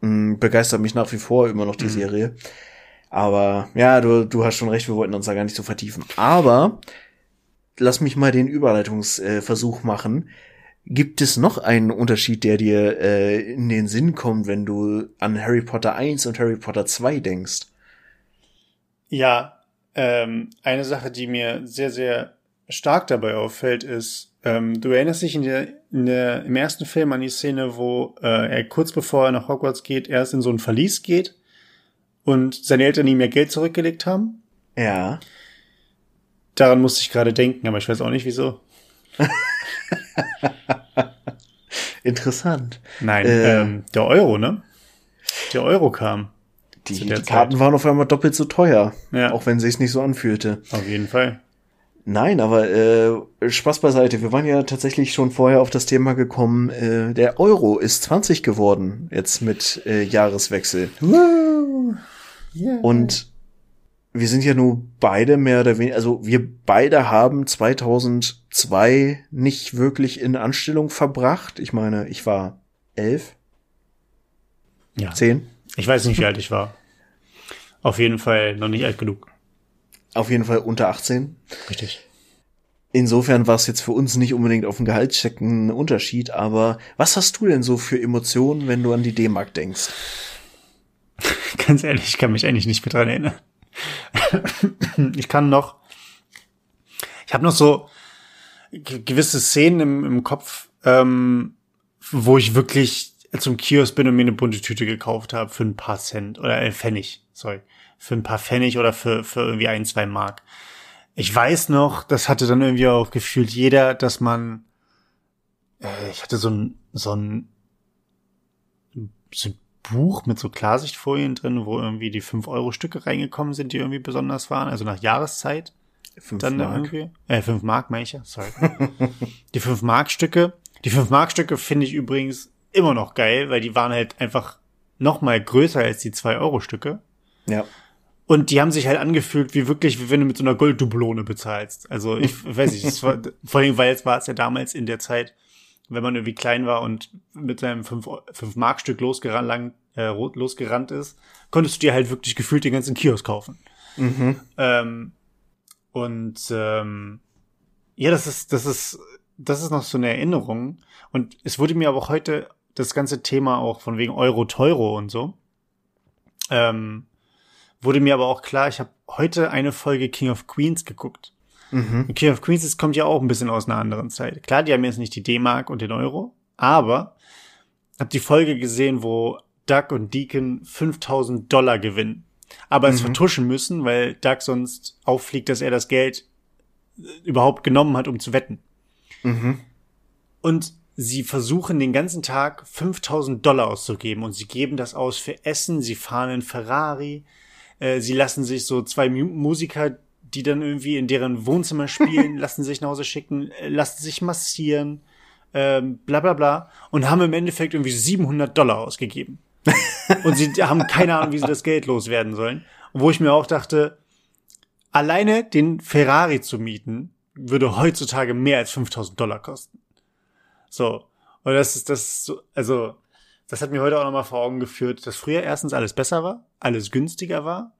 Hm, begeistert mich nach wie vor immer noch die mhm. Serie. Aber ja, du, du hast schon recht, wir wollten uns da gar nicht so vertiefen. Aber lass mich mal den Überleitungsversuch äh, machen. Gibt es noch einen Unterschied, der dir äh, in den Sinn kommt, wenn du an Harry Potter 1 und Harry Potter 2 denkst? Ja, ähm, eine Sache, die mir sehr, sehr stark dabei auffällt, ist, ähm, du erinnerst dich in der, in der, im ersten Film an die Szene, wo äh, er kurz bevor er nach Hogwarts geht, erst in so ein Verlies geht und seine Eltern ihm mehr Geld zurückgelegt haben? Ja. Daran musste ich gerade denken, aber ich weiß auch nicht wieso. Interessant. Nein, äh, ähm, der Euro, ne? Der Euro kam. Die, die Karten waren auf einmal doppelt so teuer. Ja. Auch wenn sich's nicht so anfühlte. Auf jeden Fall. Nein, aber äh, Spaß beiseite. Wir waren ja tatsächlich schon vorher auf das Thema gekommen. Äh, der Euro ist 20 geworden jetzt mit äh, Jahreswechsel. Woo! Yeah. Und wir sind ja nur beide mehr oder weniger, also wir beide haben 2002 nicht wirklich in Anstellung verbracht. Ich meine, ich war elf. Ja. Zehn. Ich weiß nicht, wie alt ich war. Auf jeden Fall noch nicht alt genug. Auf jeden Fall unter 18. Richtig. insofern war es jetzt für uns nicht unbedingt auf den Gehaltscheck ein Unterschied, aber was hast du denn so für Emotionen, wenn du an die D-Mark denkst? Ganz ehrlich, ich kann mich eigentlich nicht mehr dran erinnern. ich kann noch, ich habe noch so gewisse Szenen im, im Kopf, ähm, wo ich wirklich zum Kiosk bin und mir eine bunte Tüte gekauft habe für ein paar Cent oder äh, Pfennig, sorry, für ein paar Pfennig oder für, für irgendwie ein, zwei Mark. Ich weiß noch, das hatte dann irgendwie auch gefühlt jeder, dass man, äh, ich hatte so ein, so ein, so ein Buch mit so Klarsichtfolien drin, wo irgendwie die 5-Euro-Stücke reingekommen sind, die irgendwie besonders waren, also nach Jahreszeit. 5 Dann Mark. irgendwie. Äh, 5 Mark, meine ich ja, sorry. die 5 Mark-Stücke. Die 5 Mark-Stücke finde ich übrigens immer noch geil, weil die waren halt einfach noch mal größer als die 2-Euro-Stücke. Ja. Und die haben sich halt angefühlt wie wirklich, wie wenn du mit so einer Golddublone bezahlst. Also ich weiß nicht, das war, vor allem, weil es war es ja damals in der Zeit, wenn man irgendwie klein war und mit seinem 5-Mark-Stück losgerannt, äh, losgerannt ist, konntest du dir halt wirklich gefühlt den ganzen Kiosk kaufen. Mhm. Ähm, und ähm, ja, das ist, das ist, das ist noch so eine Erinnerung. Und es wurde mir aber auch heute das ganze Thema auch von wegen Euro Teuro und so. Ähm, wurde mir aber auch klar, ich habe heute eine Folge King of Queens geguckt. Mhm. Und King of Queens das kommt ja auch ein bisschen aus einer anderen Zeit. Klar, die haben jetzt nicht die D-Mark und den Euro, aber hab die Folge gesehen, wo Doug und Deacon 5000 Dollar gewinnen. Aber es Mhm. vertuschen müssen, weil Doug sonst auffliegt, dass er das Geld äh, überhaupt genommen hat, um zu wetten. Mhm. Und sie versuchen den ganzen Tag 5000 Dollar auszugeben und sie geben das aus für Essen, sie fahren in Ferrari, äh, sie lassen sich so zwei Mu Musiker, die dann irgendwie in deren Wohnzimmer spielen, lassen sich nach Hause schicken, äh, lassen sich massieren, ähm, bla bla bla und haben im Endeffekt irgendwie 700 Dollar ausgegeben. und sie haben keine Ahnung, wie sie das Geld loswerden sollen. Und wo ich mir auch dachte, alleine den Ferrari zu mieten, würde heutzutage mehr als 5000 Dollar kosten. So. Und das ist, das so, also, das hat mir heute auch nochmal vor Augen geführt, dass früher erstens alles besser war, alles günstiger war.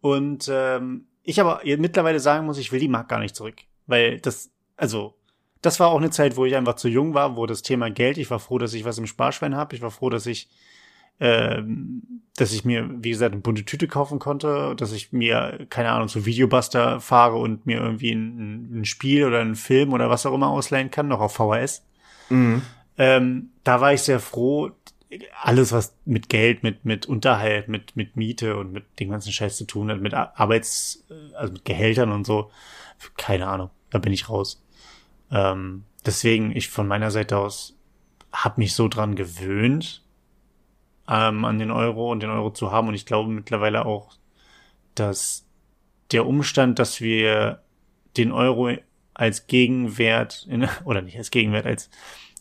Und ähm, ich aber mittlerweile sagen muss, ich will die Mark gar nicht zurück. Weil das, also, das war auch eine Zeit, wo ich einfach zu jung war, wo das Thema Geld, ich war froh, dass ich was im Sparschwein habe. Ich war froh, dass ich, ähm, dass ich mir, wie gesagt, eine bunte Tüte kaufen konnte, dass ich mir, keine Ahnung, zu Videobuster fahre und mir irgendwie ein, ein Spiel oder einen Film oder was auch immer ausleihen kann, noch auf VHS. Mhm. Ähm, da war ich sehr froh. Alles, was mit Geld, mit, mit Unterhalt, mit, mit Miete und mit dem ganzen Scheiß zu tun hat, mit Arbeits-, also mit Gehältern und so, keine Ahnung, da bin ich raus. Ähm, deswegen, ich von meiner Seite aus habe mich so dran gewöhnt, ähm, an den Euro und den Euro zu haben. Und ich glaube mittlerweile auch, dass der Umstand, dass wir den Euro als Gegenwert, in, oder nicht als Gegenwert, als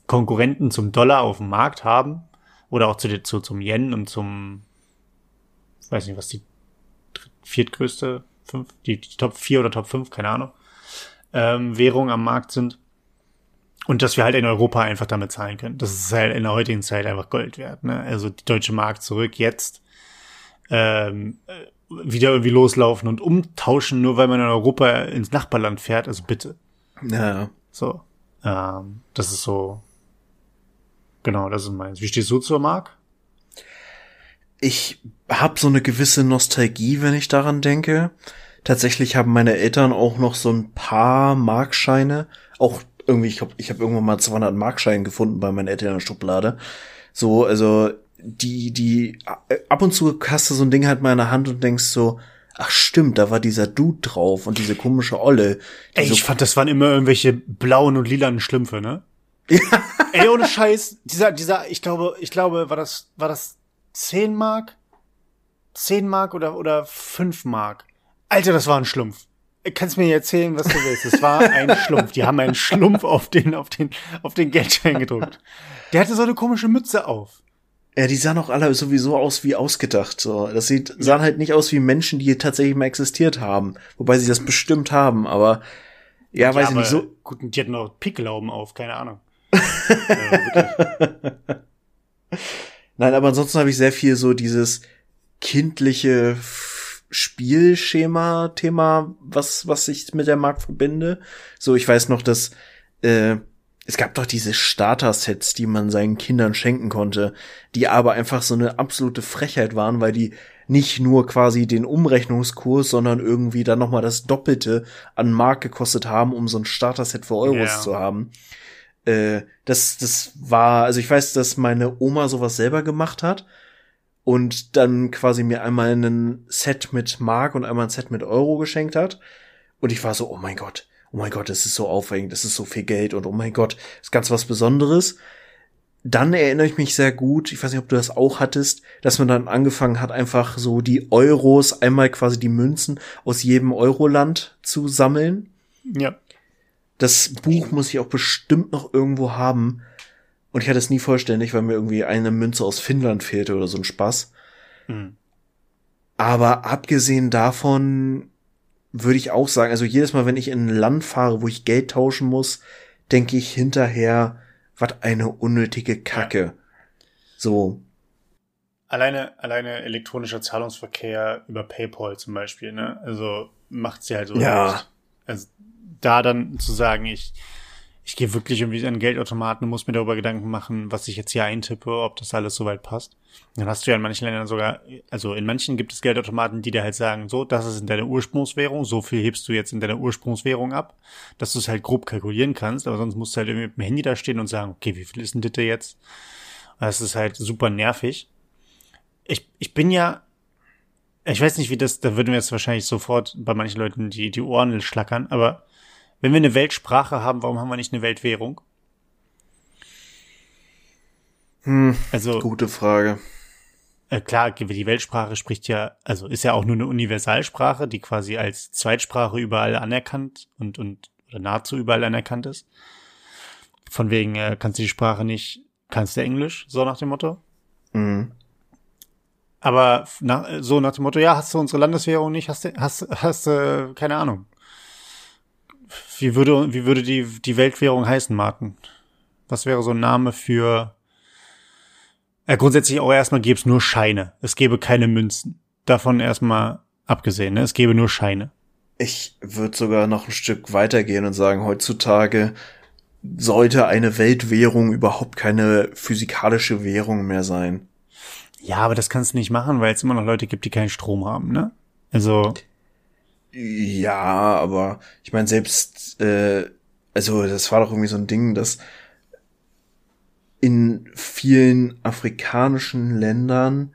Konkurrenten zum Dollar auf dem Markt haben, oder auch zu, zu zum Yen und zum, ich weiß nicht, was die viertgrößte, fünf, die, die Top 4 oder Top 5, keine Ahnung, ähm, Währung am Markt sind. Und dass wir halt in Europa einfach damit zahlen können. Das ist halt in der heutigen Zeit einfach Gold wert. Ne? Also die deutsche Mark zurück jetzt ähm, äh, wieder irgendwie loslaufen und umtauschen, nur weil man in Europa ins Nachbarland fährt. Also bitte. Ja. So. Ähm, das ist so. Genau, das ist meins. Wie stehst du zur Mark? Ich habe so eine gewisse Nostalgie, wenn ich daran denke. Tatsächlich haben meine Eltern auch noch so ein paar Markscheine, auch irgendwie, ich habe ich hab irgendwann mal 200 Markscheine gefunden bei meinen Eltern in der Schublade. So, also die, die, ab und zu hast du so ein Ding halt mal in der Hand und denkst so, ach stimmt, da war dieser Dude drauf und diese komische Olle. Die Ey, so, ich fand, das waren immer irgendwelche blauen und lilanen Schlümpfe, ne? Ey, ohne Scheiß, dieser, dieser, ich glaube, ich glaube, war das, war das 10 Mark? 10 Mark oder, oder 5 Mark? Alter, das war ein Schlumpf. Du kannst mir erzählen, was du willst. Es war ein Schlumpf. Die haben einen Schlumpf auf den, auf den, auf den Geldschein gedruckt. Der hatte so eine komische Mütze auf. ja, die sahen auch alle sowieso aus wie ausgedacht. So, das sieht, sahen halt nicht aus wie Menschen, die tatsächlich mal existiert haben, wobei sie das bestimmt haben. Aber ja, weiß ich aber nicht so. Gut, die hatten auch Pickelauben auf, keine Ahnung. Nein, aber ansonsten habe ich sehr viel so dieses kindliche, f- Spielschema-Thema, was, was ich mit der Markt verbinde. So, ich weiß noch, dass äh, es gab doch diese Starter-Sets, die man seinen Kindern schenken konnte, die aber einfach so eine absolute Frechheit waren, weil die nicht nur quasi den Umrechnungskurs, sondern irgendwie dann noch mal das Doppelte an Mark gekostet haben, um so ein Starter-Set für Euros yeah. zu haben. Äh, das, das war, also ich weiß, dass meine Oma sowas selber gemacht hat und dann quasi mir einmal ein Set mit Mark und einmal ein Set mit Euro geschenkt hat. Und ich war so, oh mein Gott, oh mein Gott, das ist so aufregend, das ist so viel Geld und oh mein Gott, das ist ganz was Besonderes. Dann erinnere ich mich sehr gut, ich weiß nicht, ob du das auch hattest, dass man dann angefangen hat, einfach so die Euros, einmal quasi die Münzen aus jedem Euroland zu sammeln. Ja. Das Buch muss ich auch bestimmt noch irgendwo haben. Und ich hatte es nie vollständig, weil mir irgendwie eine Münze aus Finnland fehlte oder so ein Spaß. Mhm. Aber abgesehen davon würde ich auch sagen, also jedes Mal, wenn ich in ein Land fahre, wo ich Geld tauschen muss, denke ich hinterher, was eine unnötige Kacke. Ja. So. Alleine, alleine elektronischer Zahlungsverkehr über PayPal zum Beispiel, ne? Also macht sie halt so. Ja. Also da dann zu sagen, ich, ich gehe wirklich irgendwie an Geldautomaten und muss mir darüber Gedanken machen, was ich jetzt hier eintippe, ob das alles soweit passt. Dann hast du ja in manchen Ländern sogar, also in manchen gibt es Geldautomaten, die dir halt sagen, so, das ist in deiner Ursprungswährung, so viel hebst du jetzt in deiner Ursprungswährung ab, dass du es halt grob kalkulieren kannst, aber sonst musst du halt irgendwie mit dem Handy da stehen und sagen, okay, wie viel ist denn das jetzt? Das ist halt super nervig. Ich, ich bin ja, ich weiß nicht, wie das, da würden wir jetzt wahrscheinlich sofort bei manchen Leuten die, die Ohren schlackern, aber wenn wir eine Weltsprache haben, warum haben wir nicht eine Weltwährung? Hm, also gute Frage. Äh, klar, die Weltsprache spricht ja, also ist ja auch nur eine Universalsprache, die quasi als Zweitsprache überall anerkannt und und oder nahezu überall anerkannt ist. Von wegen äh, kannst du die Sprache nicht, kannst du Englisch, so nach dem Motto. Mhm. Aber nach, so nach dem Motto, ja, hast du unsere Landeswährung nicht, hast du, hast, hast, äh, keine Ahnung, wie würde, wie würde die, die Weltwährung heißen, Martin? Was wäre so ein Name für, ja, grundsätzlich auch erstmal gäbe es nur Scheine. Es gäbe keine Münzen. Davon erstmal abgesehen, ne? Es gäbe nur Scheine. Ich würde sogar noch ein Stück weitergehen und sagen, heutzutage sollte eine Weltwährung überhaupt keine physikalische Währung mehr sein. Ja, aber das kannst du nicht machen, weil es immer noch Leute gibt, die keinen Strom haben, ne? Also. Ja, aber ich meine, selbst, äh, also das war doch irgendwie so ein Ding, dass in vielen afrikanischen Ländern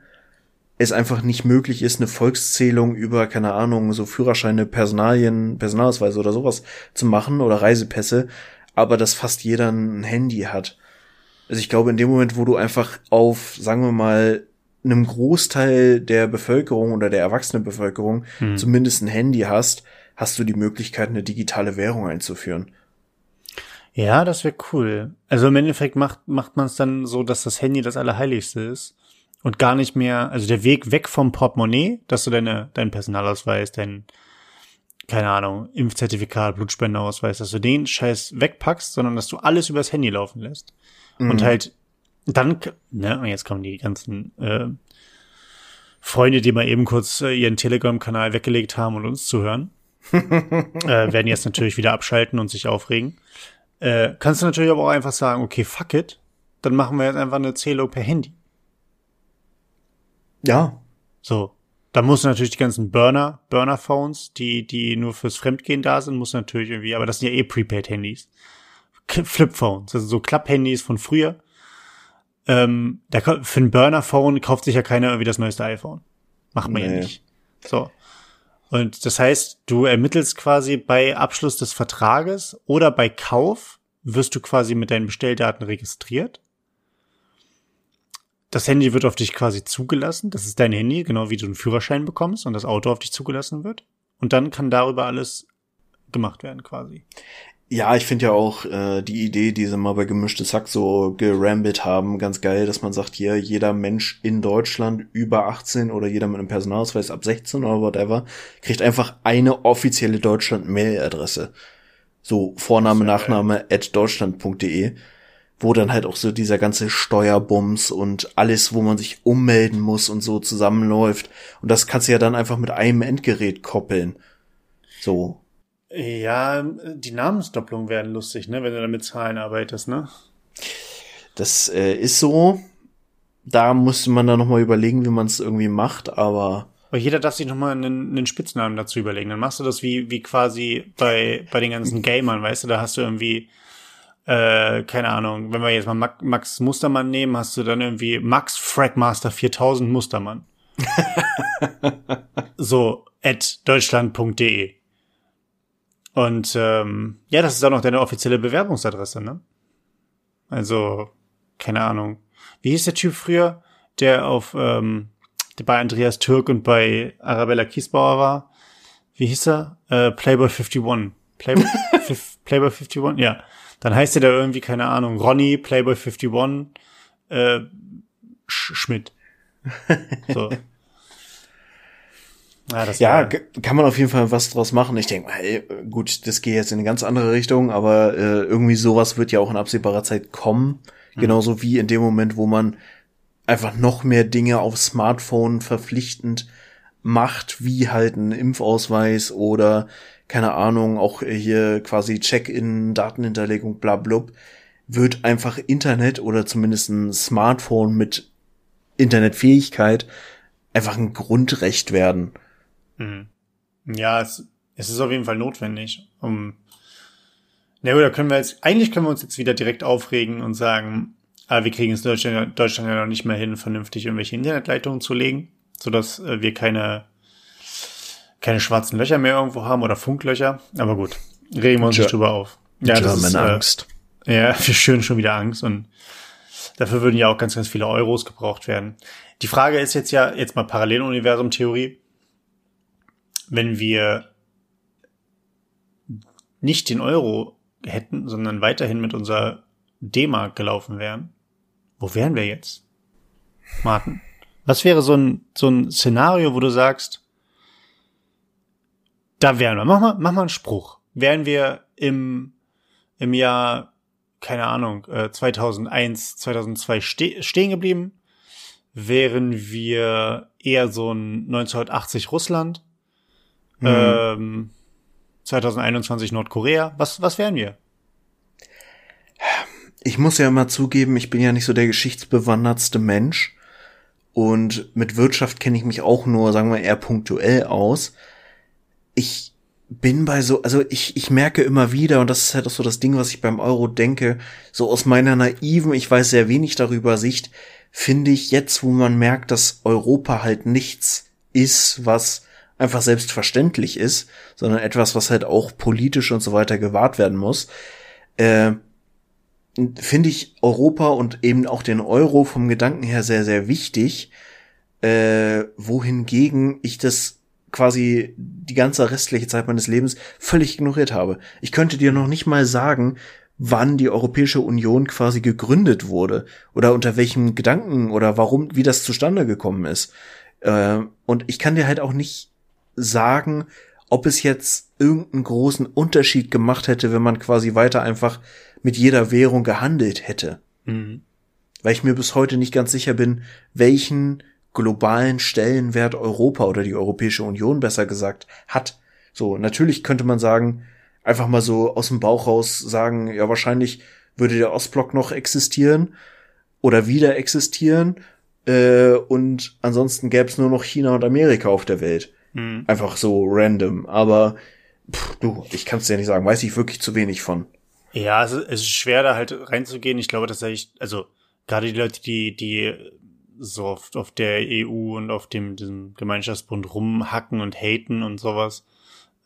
es einfach nicht möglich ist, eine Volkszählung über, keine Ahnung, so Führerscheine, Personalien, Personalausweise oder sowas zu machen oder Reisepässe, aber dass fast jeder ein Handy hat. Also ich glaube, in dem Moment, wo du einfach auf, sagen wir mal, einem Großteil der Bevölkerung oder der erwachsenen Bevölkerung hm. zumindest ein Handy hast, hast du die Möglichkeit, eine digitale Währung einzuführen. Ja, das wäre cool. Also im Endeffekt macht, macht man es dann so, dass das Handy das Allerheiligste ist und gar nicht mehr, also der Weg weg vom Portemonnaie, dass du deine, deinen Personalausweis, dein, keine Ahnung, Impfzertifikat, Blutspendeausweis, dass du den Scheiß wegpackst, sondern dass du alles übers Handy laufen lässt. Mhm. Und halt dann, ne, und jetzt kommen die ganzen äh, Freunde, die mal eben kurz äh, ihren Telegram-Kanal weggelegt haben und uns zuhören, äh, werden jetzt natürlich wieder abschalten und sich aufregen. Äh, kannst du natürlich aber auch einfach sagen, okay, fuck it, dann machen wir jetzt einfach eine Zählung per Handy. Ja. So. Da muss natürlich die ganzen Burner, Burner-Phones, die, die nur fürs Fremdgehen da sind, muss natürlich irgendwie, aber das sind ja eh Prepaid-Handys. Flip-Phones, also so Klapp-Handys von früher, ähm, der, für ein Burner-Phone kauft sich ja keiner irgendwie das neueste iPhone. Macht man nee. ja nicht. So. Und das heißt, du ermittelst quasi bei Abschluss des Vertrages oder bei Kauf wirst du quasi mit deinen Bestelldaten registriert. Das Handy wird auf dich quasi zugelassen. Das ist dein Handy, genau wie du einen Führerschein bekommst und das Auto auf dich zugelassen wird. Und dann kann darüber alles gemacht werden quasi. Ja, ich finde ja auch äh, die Idee, die sie mal bei gemischtes Hack so gerambelt haben, ganz geil, dass man sagt, hier, jeder Mensch in Deutschland über 18 oder jeder mit einem Personalausweis ab 16 oder whatever, kriegt einfach eine offizielle Deutschland-Mail-Adresse. So Vorname, Nachname at deutschland.de. wo dann halt auch so dieser ganze Steuerbums und alles, wo man sich ummelden muss und so zusammenläuft. Und das kannst du ja dann einfach mit einem Endgerät koppeln. So. Ja, die Namensdopplung werden lustig, ne, wenn du da mit Zahlen arbeitest, ne? Das äh, ist so. Da musste man dann nochmal überlegen, wie man es irgendwie macht, aber. Aber jeder darf sich nochmal einen, einen Spitznamen dazu überlegen. Dann machst du das wie, wie quasi bei, bei den ganzen Gamern, weißt du, da hast du irgendwie, äh, keine Ahnung, wenn wir jetzt mal Max Mustermann nehmen, hast du dann irgendwie Max Fragmaster 4000 Mustermann. so, at deutschland.de. Und ähm, ja, das ist auch noch deine offizielle Bewerbungsadresse, ne? Also, keine Ahnung. Wie hieß der Typ früher, der auf ähm, der bei Andreas Türk und bei Arabella Kiesbauer war? Wie hieß er? Äh, Playboy 51. Playboy, Playboy 51? Ja. Dann heißt er da irgendwie, keine Ahnung, Ronny, Playboy 51, äh, Sch Schmidt. So. Ja, ja kann man auf jeden Fall was draus machen. Ich denke, hey, gut, das geht jetzt in eine ganz andere Richtung, aber äh, irgendwie sowas wird ja auch in absehbarer Zeit kommen. Mhm. Genauso wie in dem Moment, wo man einfach noch mehr Dinge auf Smartphone verpflichtend macht, wie halt ein Impfausweis oder keine Ahnung, auch hier quasi Check-in, Datenhinterlegung, bla blub, wird einfach Internet oder zumindest ein Smartphone mit Internetfähigkeit einfach ein Grundrecht werden. Mhm. Ja, es, es ist auf jeden Fall notwendig, um na gut, da können wir jetzt, eigentlich können wir uns jetzt wieder direkt aufregen und sagen, ah, wir kriegen es in Deutschland, Deutschland ja noch nicht mehr hin, vernünftig irgendwelche Internetleitungen zu legen, sodass äh, wir keine, keine schwarzen Löcher mehr irgendwo haben oder Funklöcher. Aber gut, regen wir uns nicht drüber auf. Ja, das ist, äh, Angst. Ja, wir schön schon wieder Angst und dafür würden ja auch ganz, ganz viele Euros gebraucht werden. Die Frage ist jetzt ja, jetzt mal Paralleluniversum-Theorie wenn wir nicht den Euro hätten, sondern weiterhin mit unserer D-Mark gelaufen wären, wo wären wir jetzt? Martin, was wäre so ein, so ein Szenario, wo du sagst, da wären wir, mach mal, mach mal einen Spruch. Wären wir im, im Jahr, keine Ahnung, 2001, äh, 2002 ste stehen geblieben? Wären wir eher so ein 1980 Russland? Mhm. Ähm, 2021 Nordkorea. Was, was wären wir? Ich muss ja immer zugeben, ich bin ja nicht so der geschichtsbewandertste Mensch. Und mit Wirtschaft kenne ich mich auch nur, sagen wir, eher punktuell aus. Ich bin bei so, also ich, ich merke immer wieder, und das ist halt auch so das Ding, was ich beim Euro denke, so aus meiner naiven, ich weiß sehr wenig darüber Sicht, finde ich jetzt, wo man merkt, dass Europa halt nichts ist, was einfach selbstverständlich ist, sondern etwas, was halt auch politisch und so weiter gewahrt werden muss, äh, finde ich Europa und eben auch den Euro vom Gedanken her sehr, sehr wichtig, äh, wohingegen ich das quasi die ganze restliche Zeit meines Lebens völlig ignoriert habe. Ich könnte dir noch nicht mal sagen, wann die Europäische Union quasi gegründet wurde oder unter welchem Gedanken oder warum, wie das zustande gekommen ist. Äh, und ich kann dir halt auch nicht sagen, ob es jetzt irgendeinen großen Unterschied gemacht hätte, wenn man quasi weiter einfach mit jeder Währung gehandelt hätte. Mhm. Weil ich mir bis heute nicht ganz sicher bin, welchen globalen Stellenwert Europa oder die Europäische Union besser gesagt hat. So, natürlich könnte man sagen, einfach mal so aus dem Bauch raus sagen, ja, wahrscheinlich würde der Ostblock noch existieren oder wieder existieren äh, und ansonsten gäbe es nur noch China und Amerika auf der Welt. Mhm. Einfach so random. Aber pff, du, ich kann es dir nicht sagen, weiß ich wirklich zu wenig von. Ja, also es ist schwer, da halt reinzugehen. Ich glaube tatsächlich, also gerade die Leute, die, die so oft auf der EU und auf dem diesem Gemeinschaftsbund rumhacken und haten und sowas.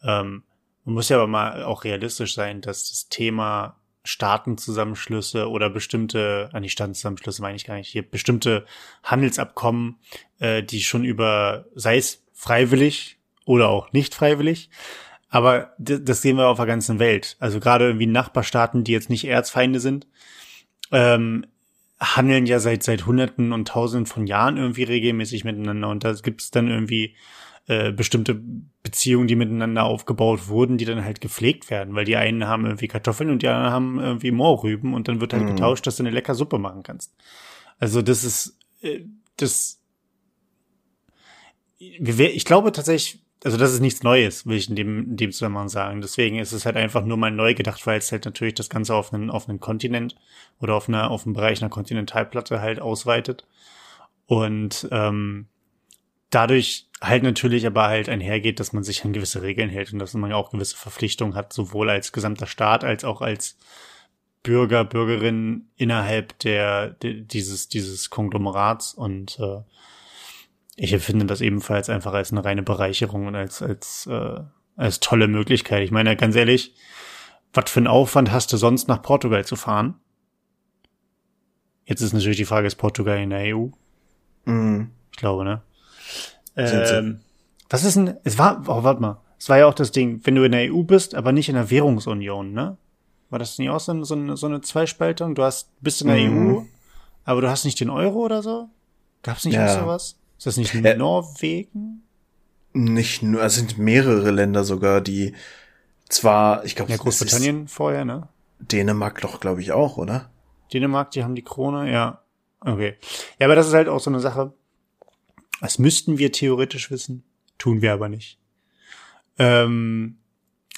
Ähm, man muss ja aber mal auch realistisch sein, dass das Thema Staatenzusammenschlüsse oder bestimmte, an die Staatenzusammenschlüsse meine ich gar nicht, hier bestimmte Handelsabkommen, äh, die schon über, sei es freiwillig oder auch nicht freiwillig. Aber das sehen wir auf der ganzen Welt. Also gerade irgendwie Nachbarstaaten, die jetzt nicht Erzfeinde sind, ähm, handeln ja seit seit Hunderten und Tausenden von Jahren irgendwie regelmäßig miteinander und da gibt es dann irgendwie äh, bestimmte Beziehungen, die miteinander aufgebaut wurden, die dann halt gepflegt werden, weil die einen haben irgendwie Kartoffeln und die anderen haben irgendwie Moorrüben und dann wird halt mhm. getauscht, dass du eine lecker Suppe machen kannst. Also das ist äh, das ich glaube tatsächlich, also das ist nichts Neues, will ich in dem, in dem Zusammenhang sagen. Deswegen ist es halt einfach nur mal neu gedacht, weil es halt natürlich das Ganze auf einen, auf einen Kontinent oder auf einer, auf einen Bereich einer Kontinentalplatte halt ausweitet. Und ähm, dadurch halt natürlich aber halt einhergeht, dass man sich an gewisse Regeln hält und dass man ja auch gewisse Verpflichtungen hat, sowohl als gesamter Staat als auch als Bürger, Bürgerinnen innerhalb der, der dieses, dieses Konglomerats und äh, ich empfinde das ebenfalls einfach als eine reine Bereicherung und als, als, äh, als tolle Möglichkeit. Ich meine, ganz ehrlich, was für einen Aufwand hast du sonst nach Portugal zu fahren? Jetzt ist natürlich die Frage, ist Portugal in der EU? Mhm. Ich glaube, ne? Ähm, was ist denn, es war, oh, warte mal, es war ja auch das Ding, wenn du in der EU bist, aber nicht in der Währungsunion, ne? War das nicht auch so, so, eine, so eine Zweispaltung? Du hast, bist in der mhm. EU, aber du hast nicht den Euro oder so? Gab's nicht ja. auch sowas? Ist das nicht äh, Norwegen? Nicht nur, es sind mehrere Länder sogar, die zwar, ich glaube, ja, Großbritannien vorher, ne? Dänemark doch, glaube ich, auch, oder? Dänemark, die haben die Krone, ja. Okay. Ja, aber das ist halt auch so eine Sache. Das müssten wir theoretisch wissen, tun wir aber nicht. Ähm,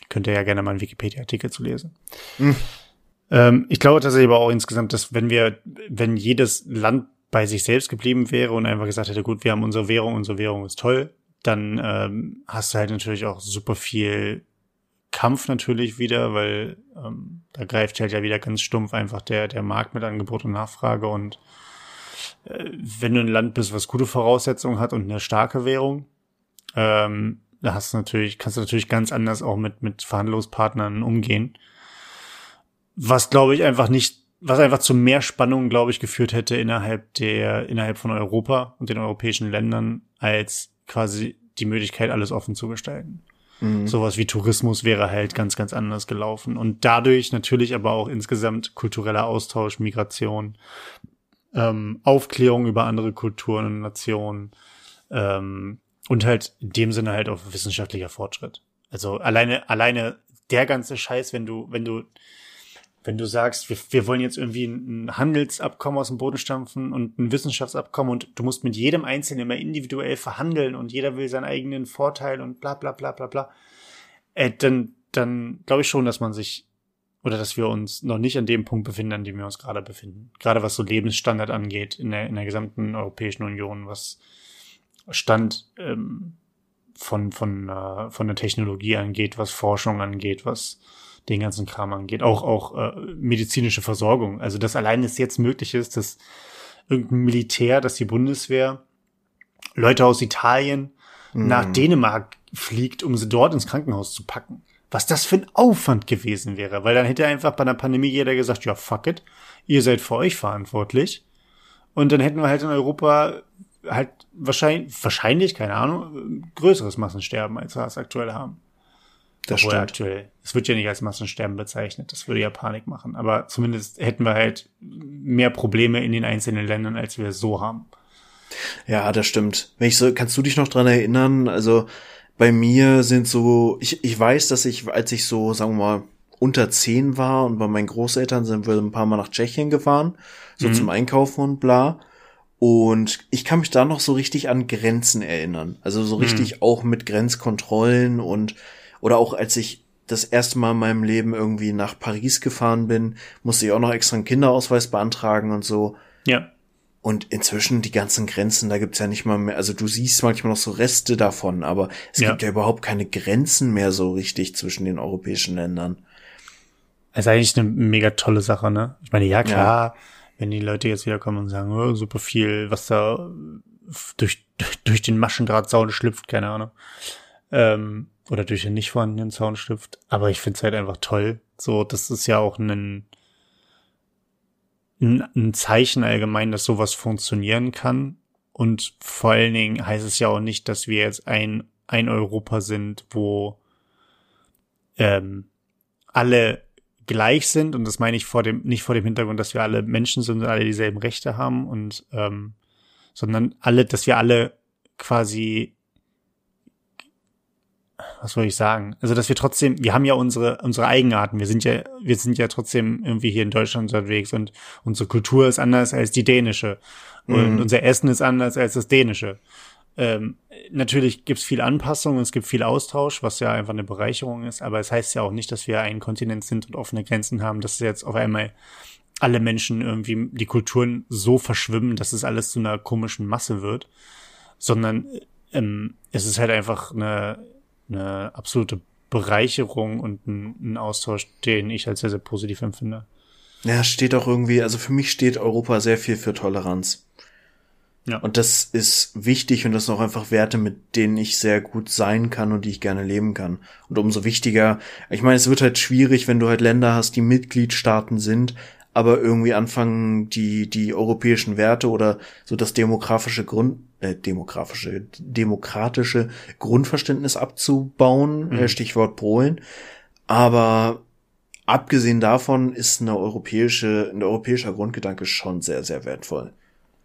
könnt ihr ja gerne mal einen Wikipedia-Artikel zu lesen. Mhm. Ähm, ich glaube tatsächlich aber auch insgesamt, dass wenn wir, wenn jedes Land bei sich selbst geblieben wäre und einfach gesagt hätte, gut, wir haben unsere Währung, unsere Währung ist toll, dann ähm, hast du halt natürlich auch super viel Kampf natürlich wieder, weil ähm, da greift halt ja wieder ganz stumpf einfach der, der Markt mit Angebot und Nachfrage und äh, wenn du ein Land bist, was gute Voraussetzungen hat und eine starke Währung, ähm, da hast du natürlich, kannst du natürlich ganz anders auch mit, mit Verhandlungspartnern umgehen. Was glaube ich einfach nicht was einfach zu mehr Spannungen, glaube ich, geführt hätte innerhalb der, innerhalb von Europa und den europäischen Ländern, als quasi die Möglichkeit, alles offen zu gestalten. Mhm. Sowas wie Tourismus wäre halt ganz, ganz anders gelaufen. Und dadurch natürlich aber auch insgesamt kultureller Austausch, Migration, ähm, Aufklärung über andere Kulturen und Nationen ähm, und halt in dem Sinne halt auch wissenschaftlicher Fortschritt. Also alleine, alleine der ganze Scheiß, wenn du, wenn du wenn du sagst, wir, wir wollen jetzt irgendwie ein Handelsabkommen aus dem Boden stampfen und ein Wissenschaftsabkommen und du musst mit jedem Einzelnen immer individuell verhandeln und jeder will seinen eigenen Vorteil und bla bla bla bla bla, äh, dann, dann glaube ich schon, dass man sich oder dass wir uns noch nicht an dem Punkt befinden, an dem wir uns gerade befinden. Gerade was so Lebensstandard angeht in der, in der gesamten Europäischen Union, was Stand ähm, von, von, äh, von der Technologie angeht, was Forschung angeht, was den ganzen Kram angeht. Auch, auch äh, medizinische Versorgung. Also, dass allein es jetzt möglich ist, dass irgendein Militär, dass die Bundeswehr Leute aus Italien mhm. nach Dänemark fliegt, um sie dort ins Krankenhaus zu packen. Was das für ein Aufwand gewesen wäre, weil dann hätte einfach bei einer Pandemie jeder gesagt, ja, fuck it, ihr seid für euch verantwortlich. Und dann hätten wir halt in Europa halt wahrscheinlich, wahrscheinlich, keine Ahnung, größeres Massensterben, als wir es aktuell haben. Das Obwohl stimmt. aktuell. Es wird ja nicht als Massensterben bezeichnet. Das würde ja Panik machen. Aber zumindest hätten wir halt mehr Probleme in den einzelnen Ländern, als wir es so haben. Ja, das stimmt. Wenn ich so, kannst du dich noch dran erinnern? Also bei mir sind so, ich, ich weiß, dass ich, als ich so, sagen wir mal, unter zehn war und bei meinen Großeltern sind wir ein paar Mal nach Tschechien gefahren, so mhm. zum Einkaufen und bla. Und ich kann mich da noch so richtig an Grenzen erinnern. Also so richtig mhm. auch mit Grenzkontrollen und oder auch als ich das erste Mal in meinem Leben irgendwie nach Paris gefahren bin, musste ich auch noch extra einen Kinderausweis beantragen und so. Ja. Und inzwischen die ganzen Grenzen, da gibt's ja nicht mal mehr, also du siehst manchmal noch so Reste davon, aber es ja. gibt ja überhaupt keine Grenzen mehr so richtig zwischen den europäischen Ländern. Das ist eigentlich eine mega tolle Sache, ne? Ich meine, ja klar, ja. wenn die Leute jetzt wiederkommen und sagen, oh, super viel, was da durch, durch den Maschendrahtzaun schlüpft, keine Ahnung. Ähm, oder durch den nicht vorhandenen Soundstift. Aber ich finde es halt einfach toll. So, das ist ja auch ein, ein, ein Zeichen allgemein, dass sowas funktionieren kann. Und vor allen Dingen heißt es ja auch nicht, dass wir jetzt ein, ein Europa sind, wo ähm, alle gleich sind. Und das meine ich vor dem, nicht vor dem Hintergrund, dass wir alle Menschen sind und alle dieselben Rechte haben und ähm, sondern alle, dass wir alle quasi was soll ich sagen? Also, dass wir trotzdem, wir haben ja unsere, unsere Eigenarten. Wir sind ja, wir sind ja trotzdem irgendwie hier in Deutschland unterwegs und unsere Kultur ist anders als die dänische. Und mhm. unser Essen ist anders als das dänische. Ähm, natürlich gibt's viel Anpassung und es gibt viel Austausch, was ja einfach eine Bereicherung ist, aber es heißt ja auch nicht, dass wir ein Kontinent sind und offene Grenzen haben, dass jetzt auf einmal alle Menschen irgendwie die Kulturen so verschwimmen, dass es alles zu einer komischen Masse wird, sondern ähm, es ist halt einfach eine eine absolute Bereicherung und ein, ein Austausch, den ich als sehr, sehr positiv empfinde. Ja, steht auch irgendwie, also für mich steht Europa sehr viel für Toleranz. Ja. Und das ist wichtig und das sind auch einfach Werte, mit denen ich sehr gut sein kann und die ich gerne leben kann. Und umso wichtiger, ich meine, es wird halt schwierig, wenn du halt Länder hast, die Mitgliedstaaten sind, aber irgendwie anfangen, die, die europäischen Werte oder so das demografische Grund, äh, demografische, demokratische Grundverständnis abzubauen, mhm. Äh, Stichwort Polen. Aber abgesehen davon ist eine europäische, ein europäischer Grundgedanke schon sehr, sehr wertvoll.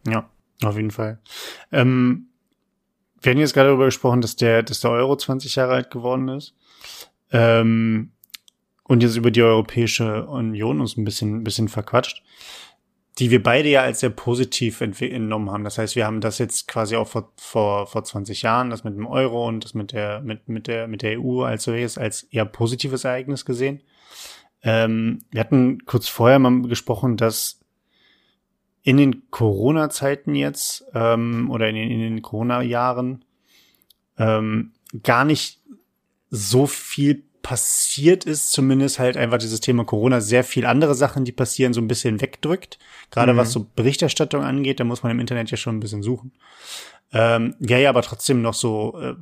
Ja, auf jeden Fall. Ähm, wir haben jetzt gerade darüber gesprochen, dass der, dass der Euro 20 Jahre alt geworden ist. Ähm, und jetzt über die Europäische Union uns ein bisschen, ein bisschen verquatscht, die wir beide ja als sehr positiv entnommen haben. Das heißt, wir haben das jetzt quasi auch vor, vor, vor 20 Jahren, das mit dem Euro und das mit der, mit, mit der, mit der EU als solches, als eher positives Ereignis gesehen. Ähm, wir hatten kurz vorher mal gesprochen, dass in den Corona-Zeiten jetzt ähm, oder in den, in den Corona-Jahren ähm, gar nicht so viel passiert ist, zumindest halt einfach dieses Thema Corona sehr viel andere Sachen, die passieren, so ein bisschen wegdrückt. Gerade mhm. was so Berichterstattung angeht, da muss man im Internet ja schon ein bisschen suchen. Ähm, ja, ja, aber trotzdem noch so äh,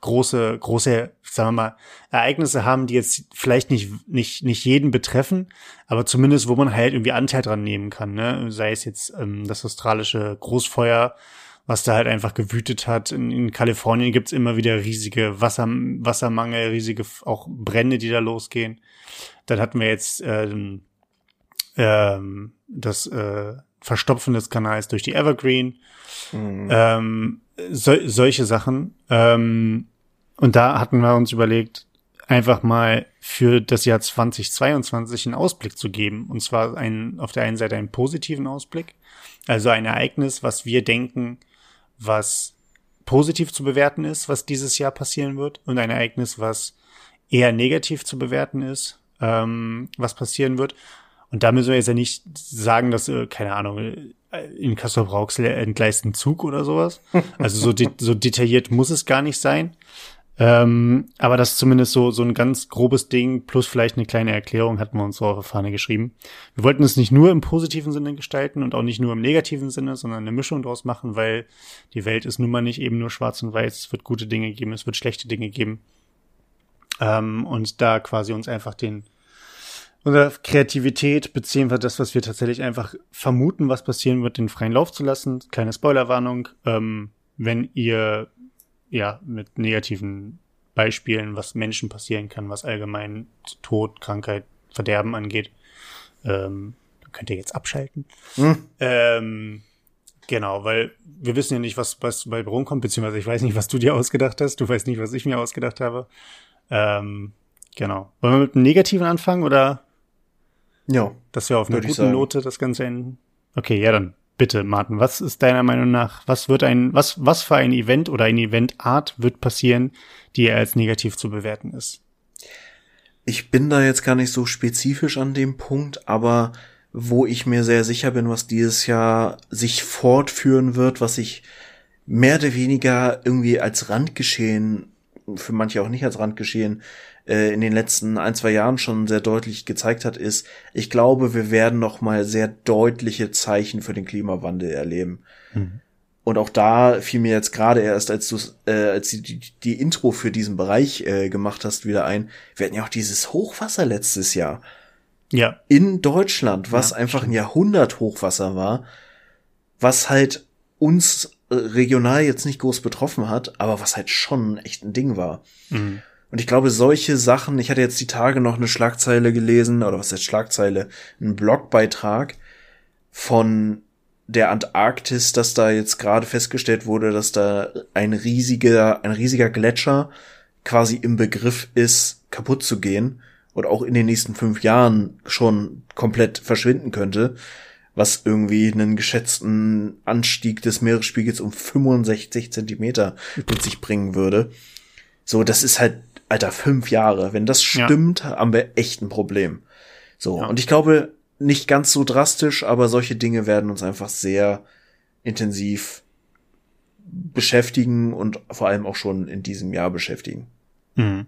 große, große, sagen wir mal, Ereignisse haben, die jetzt vielleicht nicht, nicht, nicht jeden betreffen, aber zumindest, wo man halt irgendwie Anteil dran nehmen kann, ne? Sei es jetzt ähm, das australische Großfeuer, was da halt einfach gewütet hat. In, in Kalifornien gibt's immer wieder riesige Wasser, Wassermangel, riesige auch Brände, die da losgehen. Dann hatten wir jetzt ähm, ähm, das äh, Verstopfen des Kanals durch die Evergreen. Mhm. Ähm, so, solche Sachen. Ähm, und da hatten wir uns überlegt, einfach mal für das Jahr 2022 einen Ausblick zu geben. Und zwar einen, auf der einen Seite einen positiven Ausblick. Also ein Ereignis, was wir denken, was positiv zu bewerten ist, was dieses Jahr passieren wird, und ein Ereignis, was eher negativ zu bewerten ist, ähm, was passieren wird. Und da müssen wir jetzt ja nicht sagen, dass, äh, keine Ahnung, äh, in Kassel Brauxel entgleist ein Zug oder sowas. Also so, de so detailliert muss es gar nicht sein. Ähm, aber das ist zumindest so, so ein ganz grobes Ding plus vielleicht eine kleine Erklärung hatten wir uns so auf der Fahne geschrieben. Wir wollten es nicht nur im positiven Sinne gestalten und auch nicht nur im negativen Sinne, sondern eine Mischung draus machen, weil die Welt ist nun mal nicht eben nur schwarz und weiß. Es wird gute Dinge geben, es wird schlechte Dinge geben. Ähm, und da quasi uns einfach den, unsere Kreativität beziehungsweise das, was wir tatsächlich einfach vermuten, was passieren wird, den freien Lauf zu lassen. Kleine Spoilerwarnung. Ähm, wenn ihr ja, mit negativen Beispielen, was Menschen passieren kann, was allgemein Tod, Krankheit, Verderben angeht. Ähm, könnt ihr jetzt abschalten. Hm. Ähm, genau, weil wir wissen ja nicht, was, was bei rumkommt, beziehungsweise ich weiß nicht, was du dir ausgedacht hast. Du weißt nicht, was ich mir ausgedacht habe. Ähm, genau. Wollen wir mit einem Negativen anfangen oder? Ja. Dass wir auf einer guten Note das Ganze enden? Okay, ja, dann Bitte, Martin, was ist deiner Meinung nach, was wird ein, was, was für ein Event oder eine Eventart wird passieren, die als negativ zu bewerten ist? Ich bin da jetzt gar nicht so spezifisch an dem Punkt, aber wo ich mir sehr sicher bin, was dieses Jahr sich fortführen wird, was sich mehr oder weniger irgendwie als Randgeschehen, für manche auch nicht als Randgeschehen, äh, in den letzten ein, zwei Jahren schon sehr deutlich gezeigt hat, ist, ich glaube, wir werden noch mal sehr deutliche Zeichen für den Klimawandel erleben. Mhm. Und auch da fiel mir jetzt gerade erst, als du äh, als die, die, die Intro für diesen Bereich äh, gemacht hast, wieder ein. Wir hatten ja auch dieses Hochwasser letztes Jahr. Ja. In Deutschland, was ja, einfach stimmt. ein Jahrhundert-Hochwasser war, was halt uns äh, regional jetzt nicht groß betroffen hat, aber was halt schon echt ein Ding war. Mhm. Und ich glaube, solche Sachen, ich hatte jetzt die Tage noch eine Schlagzeile gelesen, oder was ist Schlagzeile? Ein Blogbeitrag von der Antarktis, dass da jetzt gerade festgestellt wurde, dass da ein riesiger, ein riesiger Gletscher quasi im Begriff ist, kaputt zu gehen und auch in den nächsten fünf Jahren schon komplett verschwinden könnte, was irgendwie einen geschätzten Anstieg des Meeresspiegels um 65 Zentimeter mit sich bringen würde. So, das ist halt, alter, fünf Jahre. Wenn das stimmt, ja. haben wir echt ein Problem. So, ja. und ich glaube, nicht ganz so drastisch, aber solche Dinge werden uns einfach sehr intensiv beschäftigen und vor allem auch schon in diesem Jahr beschäftigen. Mhm.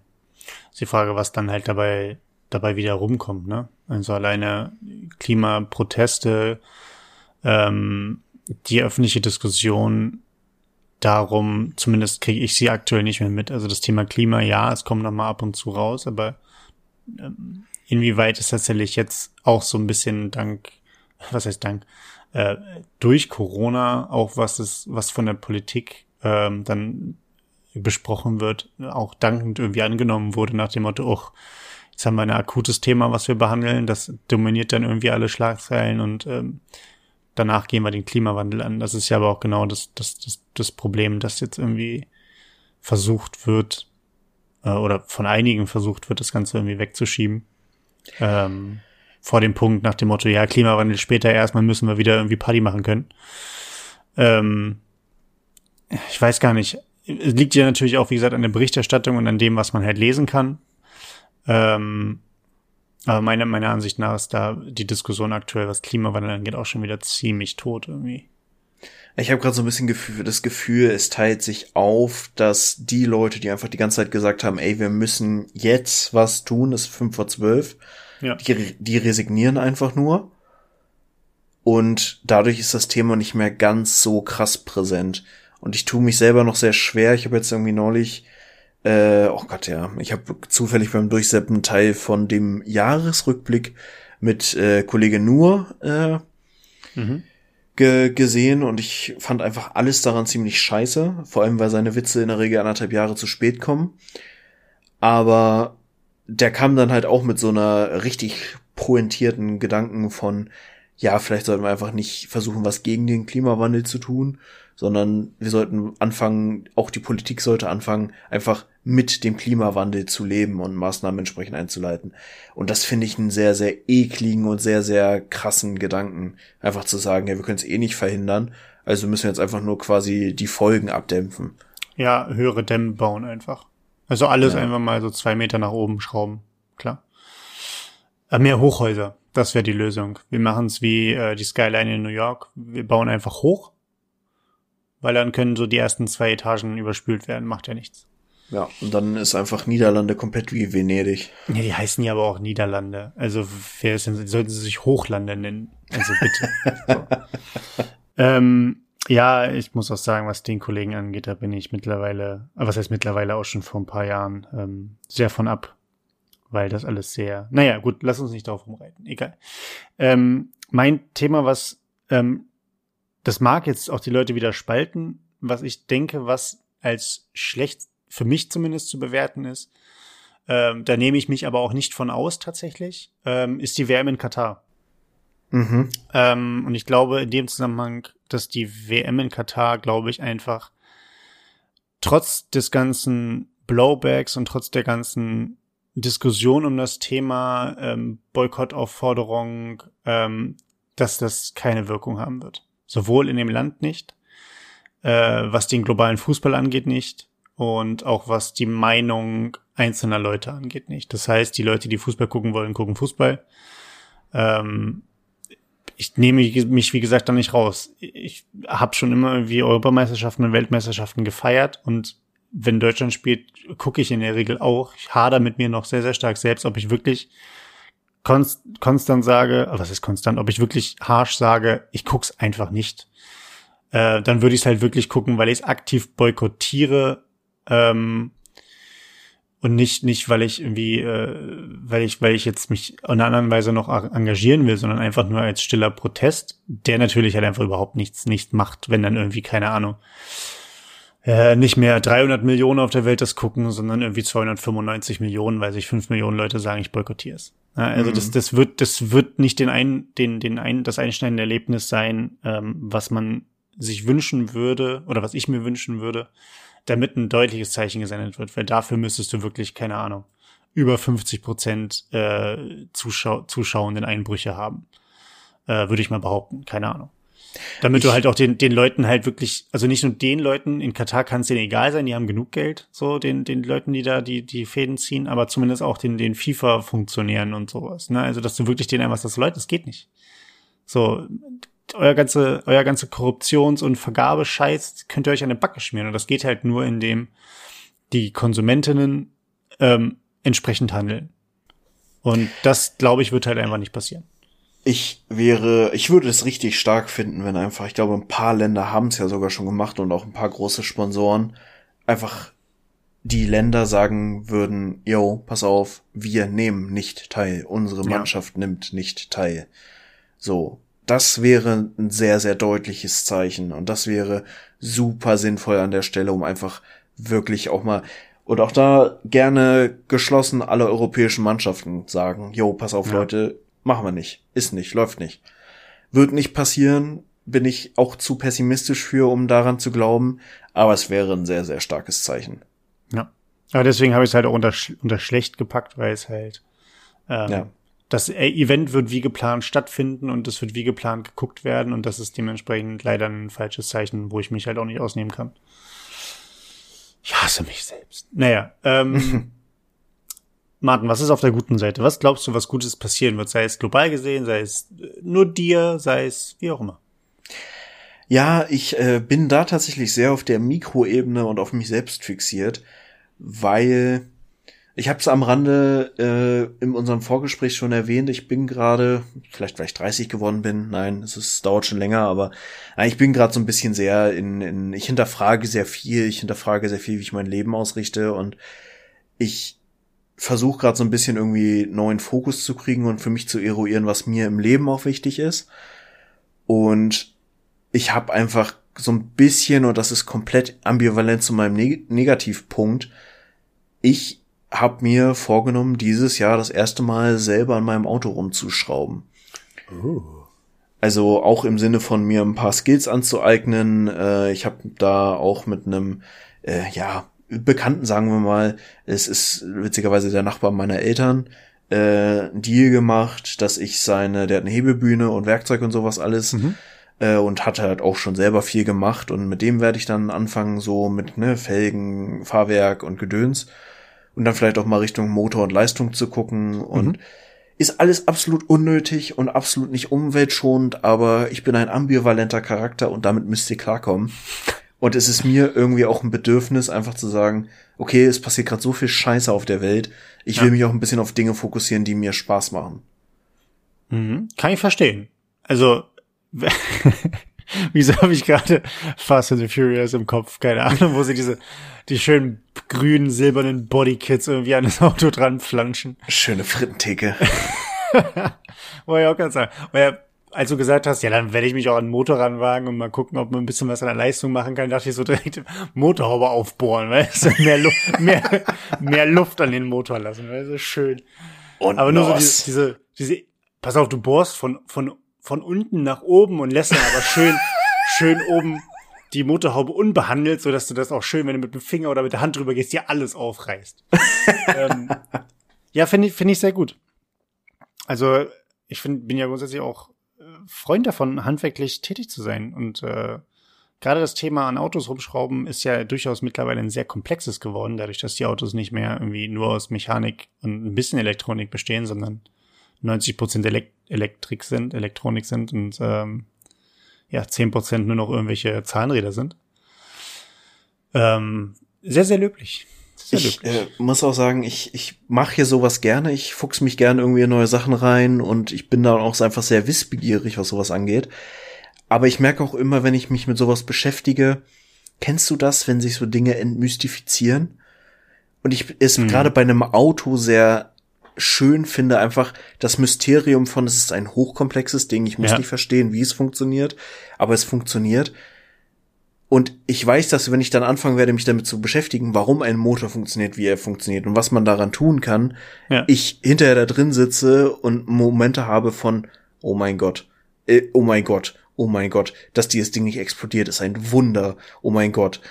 Ist die Frage, was dann halt dabei, dabei wieder rumkommt, ne? Also alleine Klimaproteste, ähm, die öffentliche Diskussion darum, zumindest kriege ich sie aktuell nicht mehr mit. Also das Thema Klima, ja, es kommt noch mal ab und zu raus, aber ähm, inwieweit ist tatsächlich jetzt auch so ein bisschen dank, was heißt dank, äh, durch Corona auch was ist, was von der Politik ähm, dann besprochen wird, auch dankend irgendwie angenommen wurde nach dem Motto, oh, jetzt haben wir ein akutes Thema, was wir behandeln, das dominiert dann irgendwie alle Schlagzeilen und ähm, danach gehen wir den Klimawandel an. Das ist ja aber auch genau das, das, das, das Problem, dass jetzt irgendwie versucht wird, äh, oder von einigen versucht wird, das Ganze irgendwie wegzuschieben ähm, vor dem Punkt nach dem Motto, ja, Klimawandel später erstmal müssen wir wieder irgendwie Party machen können. Ähm, ich weiß gar nicht. Es liegt ja natürlich auch, wie gesagt, an der Berichterstattung und an dem, was man halt lesen kann. Ähm, aber meiner, meiner Ansicht nach ist da die Diskussion aktuell, was Klimawandel angeht, auch schon wieder ziemlich tot irgendwie. Ich habe gerade so ein bisschen Gefühl, das Gefühl, es teilt sich auf, dass die Leute, die einfach die ganze Zeit gesagt haben, ey, wir müssen jetzt was tun, das ist fünf vor zwölf, ja. die, die resignieren einfach nur. Und dadurch ist das Thema nicht mehr ganz so krass präsent. Und ich tue mich selber noch sehr schwer. Ich habe jetzt irgendwie neulich, äh, oh Gott, ja, ich habe zufällig beim Durchseppen Teil von dem Jahresrückblick mit äh, Kollege Nur äh, mhm ge gesehen und ich fand einfach alles daran ziemlich scheiße, vor allem weil seine Witze in der Regel anderthalb Jahre zu spät kommen. Aber der kam dann halt auch mit so einer richtig pointierten Gedanken von, ja, vielleicht sollten wir einfach nicht versuchen, was gegen den Klimawandel zu tun, sondern wir sollten anfangen, auch die Politik sollte anfangen, einfach mit dem Klimawandel zu leben und Maßnahmen entsprechend einzuleiten. Und das finde ich einen sehr, sehr ekligen und sehr, sehr krassen Gedanken. Einfach zu sagen, ja, wir können es eh nicht verhindern, also müssen wir jetzt einfach nur quasi die Folgen abdämpfen. Ja, höhere Dämme bauen einfach. Also alles ja. einfach mal so zwei Meter nach oben schrauben, klar. Äh, mehr Hochhäuser, das wäre die Lösung. Wir machen es wie äh, die Skyline in New York. Wir bauen einfach hoch, weil dann können so die ersten zwei Etagen überspült werden, macht ja nichts. Ja, und dann ist einfach Niederlande komplett wie Venedig. Ja, die heißen ja aber auch Niederlande. Also wer ist denn, sollten sie sich Hochlande nennen? Also bitte. so. ähm, ja, ich muss auch sagen, was den Kollegen angeht, da bin ich mittlerweile, was heißt mittlerweile auch schon vor ein paar Jahren, ähm, sehr von ab. Weil das alles sehr, naja, gut, lass uns nicht darauf rumreiten, egal. Ähm, mein Thema, was, ähm, das mag jetzt auch die Leute wieder spalten, was ich denke, was als schlecht für mich zumindest zu bewerten ist, ähm, da nehme ich mich aber auch nicht von aus tatsächlich, ähm, ist die WM in Katar. Mhm. Ähm, und ich glaube in dem Zusammenhang, dass die WM in Katar, glaube ich, einfach trotz des ganzen Blowbacks und trotz der ganzen Diskussion um das Thema ähm, Boykottaufforderung, ähm, dass das keine Wirkung haben wird. Sowohl in dem Land nicht, äh, was den globalen Fußball angeht nicht, und auch was die Meinung einzelner Leute angeht nicht. Das heißt, die Leute, die Fußball gucken wollen, gucken Fußball. Ähm, ich nehme mich, wie gesagt, da nicht raus. Ich habe schon immer irgendwie Europameisterschaften und Weltmeisterschaften gefeiert und wenn Deutschland spielt, gucke ich in der Regel auch. Ich hader mit mir noch sehr, sehr stark selbst, ob ich wirklich konst konstant sage, was ist konstant, ob ich wirklich harsh sage, ich guck's einfach nicht. Äh, dann würde ich es halt wirklich gucken, weil ich es aktiv boykottiere ähm, und nicht nicht weil ich irgendwie äh, weil ich weil ich jetzt mich in einer anderen Weise noch engagieren will, sondern einfach nur als stiller Protest, der natürlich halt einfach überhaupt nichts nicht macht, wenn dann irgendwie keine Ahnung äh, nicht mehr 300 Millionen auf der Welt das gucken, sondern irgendwie 295 Millionen, weil sich 5 Millionen Leute sagen, ich boykottiere es. Ja, also mhm. das, das wird, das wird nicht den ein, den, den ein, das einschneidende Erlebnis sein, ähm, was man sich wünschen würde oder was ich mir wünschen würde, damit ein deutliches Zeichen gesendet wird, weil dafür müsstest du wirklich, keine Ahnung, über 50 Prozent äh, Zuschau zuschauenden Einbrüche haben. Äh, würde ich mal behaupten, keine Ahnung. Damit ich, du halt auch den, den Leuten halt wirklich, also nicht nur den Leuten, in Katar kann es denen egal sein, die haben genug Geld, so den, den Leuten, die da die, die Fäden ziehen, aber zumindest auch den, den FIFA-Funktionären und sowas. Ne? Also, dass du wirklich denen einfach sagst, Leute, das geht nicht. So, euer ganze, euer ganze Korruptions- und Vergabescheiß könnt ihr euch an den Backe schmieren. Und das geht halt nur, indem die Konsumentinnen ähm, entsprechend handeln. Und das, glaube ich, wird halt einfach nicht passieren. Ich wäre, ich würde es richtig stark finden, wenn einfach, ich glaube, ein paar Länder haben es ja sogar schon gemacht und auch ein paar große Sponsoren einfach die Länder sagen würden, yo, pass auf, wir nehmen nicht teil, unsere Mannschaft ja. nimmt nicht teil. So, das wäre ein sehr, sehr deutliches Zeichen und das wäre super sinnvoll an der Stelle, um einfach wirklich auch mal und auch da gerne geschlossen alle europäischen Mannschaften sagen, yo, pass auf, ja. Leute, machen wir nicht, ist nicht, läuft nicht. Wird nicht passieren, bin ich auch zu pessimistisch für, um daran zu glauben, aber es wäre ein sehr, sehr starkes Zeichen. Ja. Aber deswegen habe ich es halt auch unter, unter schlecht gepackt, weil es halt ähm, ja das Event wird wie geplant stattfinden und es wird wie geplant geguckt werden und das ist dementsprechend leider ein falsches Zeichen, wo ich mich halt auch nicht ausnehmen kann. Ich hasse mich selbst. Naja, ähm, Martin, was ist auf der guten Seite? Was glaubst du, was Gutes passieren wird? Sei es global gesehen, sei es nur dir, sei es wie auch immer. Ja, ich äh, bin da tatsächlich sehr auf der Mikroebene und auf mich selbst fixiert, weil ich habe es am Rande äh, in unserem Vorgespräch schon erwähnt. Ich bin gerade, vielleicht weil ich 30 geworden bin. Nein, es ist, dauert schon länger, aber nein, ich bin gerade so ein bisschen sehr in, in, ich hinterfrage sehr viel. Ich hinterfrage sehr viel, wie ich mein Leben ausrichte und ich versuche gerade so ein bisschen irgendwie neuen Fokus zu kriegen und für mich zu eruieren, was mir im Leben auch wichtig ist. Und ich habe einfach so ein bisschen, und das ist komplett ambivalent zu meinem Neg Negativpunkt, ich habe mir vorgenommen, dieses Jahr das erste Mal selber an meinem Auto rumzuschrauben. Oh. Also auch im Sinne von mir ein paar Skills anzueignen. Äh, ich habe da auch mit einem, äh, ja, Bekannten, sagen wir mal, es ist witzigerweise der Nachbar meiner Eltern, äh, einen Deal gemacht, dass ich seine, der hat eine Hebebühne und Werkzeug und sowas alles. Mhm äh, und hat halt auch schon selber viel gemacht und mit dem werde ich dann anfangen so mit ne Felgen, Fahrwerk und Gedöns und dann vielleicht auch mal Richtung Motor und Leistung zu gucken und mhm. ist alles absolut unnötig und absolut nicht umweltschonend, aber ich bin ein ambivalenter Charakter und damit müsst ihr klarkommen. Und es ist mir irgendwie auch ein Bedürfnis, einfach zu sagen, okay, es passiert gerade so viel Scheiße auf der Welt. Ich ja. will mich auch ein bisschen auf Dinge fokussieren, die mir Spaß machen. Mhm. Kann ich verstehen. Also Wieso habe ich gerade Fast and the Furious im Kopf? Keine Ahnung, wo sie diese, die schönen grünen, silbernen Bodykits irgendwie an das Auto dran flanschen. Schöne Frittentheke. wo ich auch ganz sagen. Weil, als du gesagt hast, ja, dann werde ich mich auch an den Motor ranwagen und mal gucken, ob man ein bisschen was an der Leistung machen kann, dachte ich so direkt Motorhaube aufbohren, weil es mehr, Luft, mehr, mehr Luft an den Motor lassen, es ist schön. Und Aber nur so diese, diese, diese, pass auf, du bohrst von, von von unten nach oben und lässt dann aber schön, schön oben die Motorhaube unbehandelt, so dass du das auch schön, wenn du mit dem Finger oder mit der Hand drüber gehst, dir alles aufreißt. ähm, ja, finde ich, finde ich sehr gut. Also, ich find, bin ja grundsätzlich auch äh, Freund davon, handwerklich tätig zu sein. Und äh, gerade das Thema an Autos rumschrauben ist ja durchaus mittlerweile ein sehr komplexes geworden, dadurch, dass die Autos nicht mehr irgendwie nur aus Mechanik und ein bisschen Elektronik bestehen, sondern 90 Prozent Elekt Elektrik sind, Elektronik sind und ähm, ja, 10 Prozent nur noch irgendwelche Zahnräder sind. Ähm, sehr, sehr löblich. Sehr ich äh, muss auch sagen, ich, ich mache hier sowas gerne. Ich fuchs mich gerne irgendwie in neue Sachen rein und ich bin da auch einfach sehr wissbegierig, was sowas angeht. Aber ich merke auch immer, wenn ich mich mit sowas beschäftige, kennst du das, wenn sich so Dinge entmystifizieren? Und ich ist mhm. gerade bei einem Auto sehr schön finde, einfach das Mysterium von, es ist ein hochkomplexes Ding, ich muss ja. nicht verstehen, wie es funktioniert, aber es funktioniert. Und ich weiß, dass wenn ich dann anfangen werde, mich damit zu beschäftigen, warum ein Motor funktioniert, wie er funktioniert und was man daran tun kann, Ja. ich hinterher da drin sitze und Momente habe von, oh mein Gott, äh, oh mein Gott, oh mein Gott, dass dieses Ding nicht explodiert, ist ein Wunder, oh mein Gott.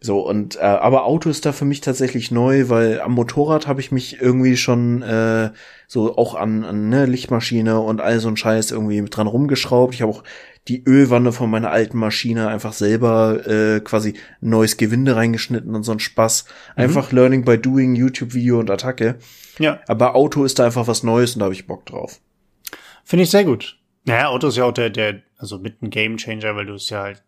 So, und äh, aber Auto ist da für mich tatsächlich neu, weil am Motorrad habe ich mich irgendwie schon äh, so auch an, an ne, Lichtmaschine und all so ein Scheiß irgendwie mit dran rumgeschraubt. Ich habe auch die Ölwanne von meiner alten Maschine einfach selber äh, quasi neues Gewinde reingeschnitten und so ein Spaß. Einfach Learning by Doing, YouTube-Video und Attacke. Ja, Aber Auto ist da einfach was Neues und da habe ich Bock drauf. finde ich sehr gut. Naja, Auto ist ja auch der, der, also mit ein Game Changer, weil du es ja halt,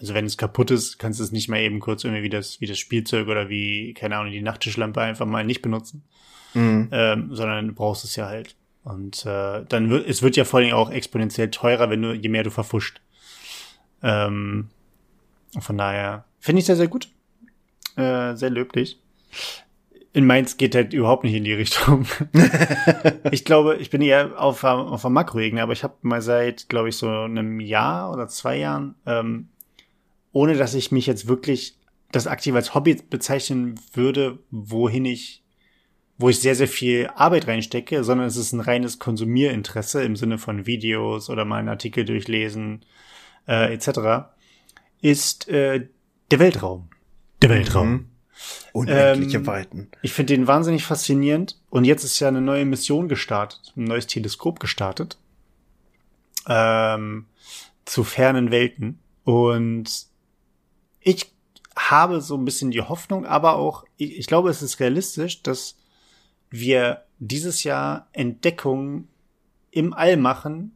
also wenn es kaputt ist, kannst du es nicht mal eben kurz irgendwie wie das, wie das Spielzeug oder wie, keine Ahnung, die Nachttischlampe einfach mal nicht benutzen, Mhm. ähm, sondern du brauchst es ja halt. Und äh, dann wird, es wird ja vor allem auch exponentiell teurer, wenn du, je mehr du verfuscht. Ähm, von daher finde ich sehr, sehr gut. Äh, sehr löblich. In Mainz geht halt überhaupt nicht in die Richtung. ich glaube, ich bin eher auf, auf der Makroebene, aber ich habe mal seit, glaube ich, so einem Jahr oder zwei Jahren, ähm, ohne dass ich mich jetzt wirklich das aktiv als Hobby bezeichnen würde, wohin ich, wo ich sehr, sehr viel Arbeit reinstecke, sondern es ist ein reines Konsumierinteresse im Sinne von Videos oder mal einen Artikel durchlesen, äh, etc., ist äh, der Weltraum. Der Weltraum. Mhm. Unendliche Ähm, Weiten. Ich finde den wahnsinnig faszinierend. Und jetzt ist ja eine neue Mission gestartet, ein neues Teleskop gestartet. Ähm, zu fernen Welten. Und ich habe so ein bisschen die Hoffnung, aber auch, ich, ich glaube, es ist realistisch, dass wir dieses Jahr Entdeckungen im All machen,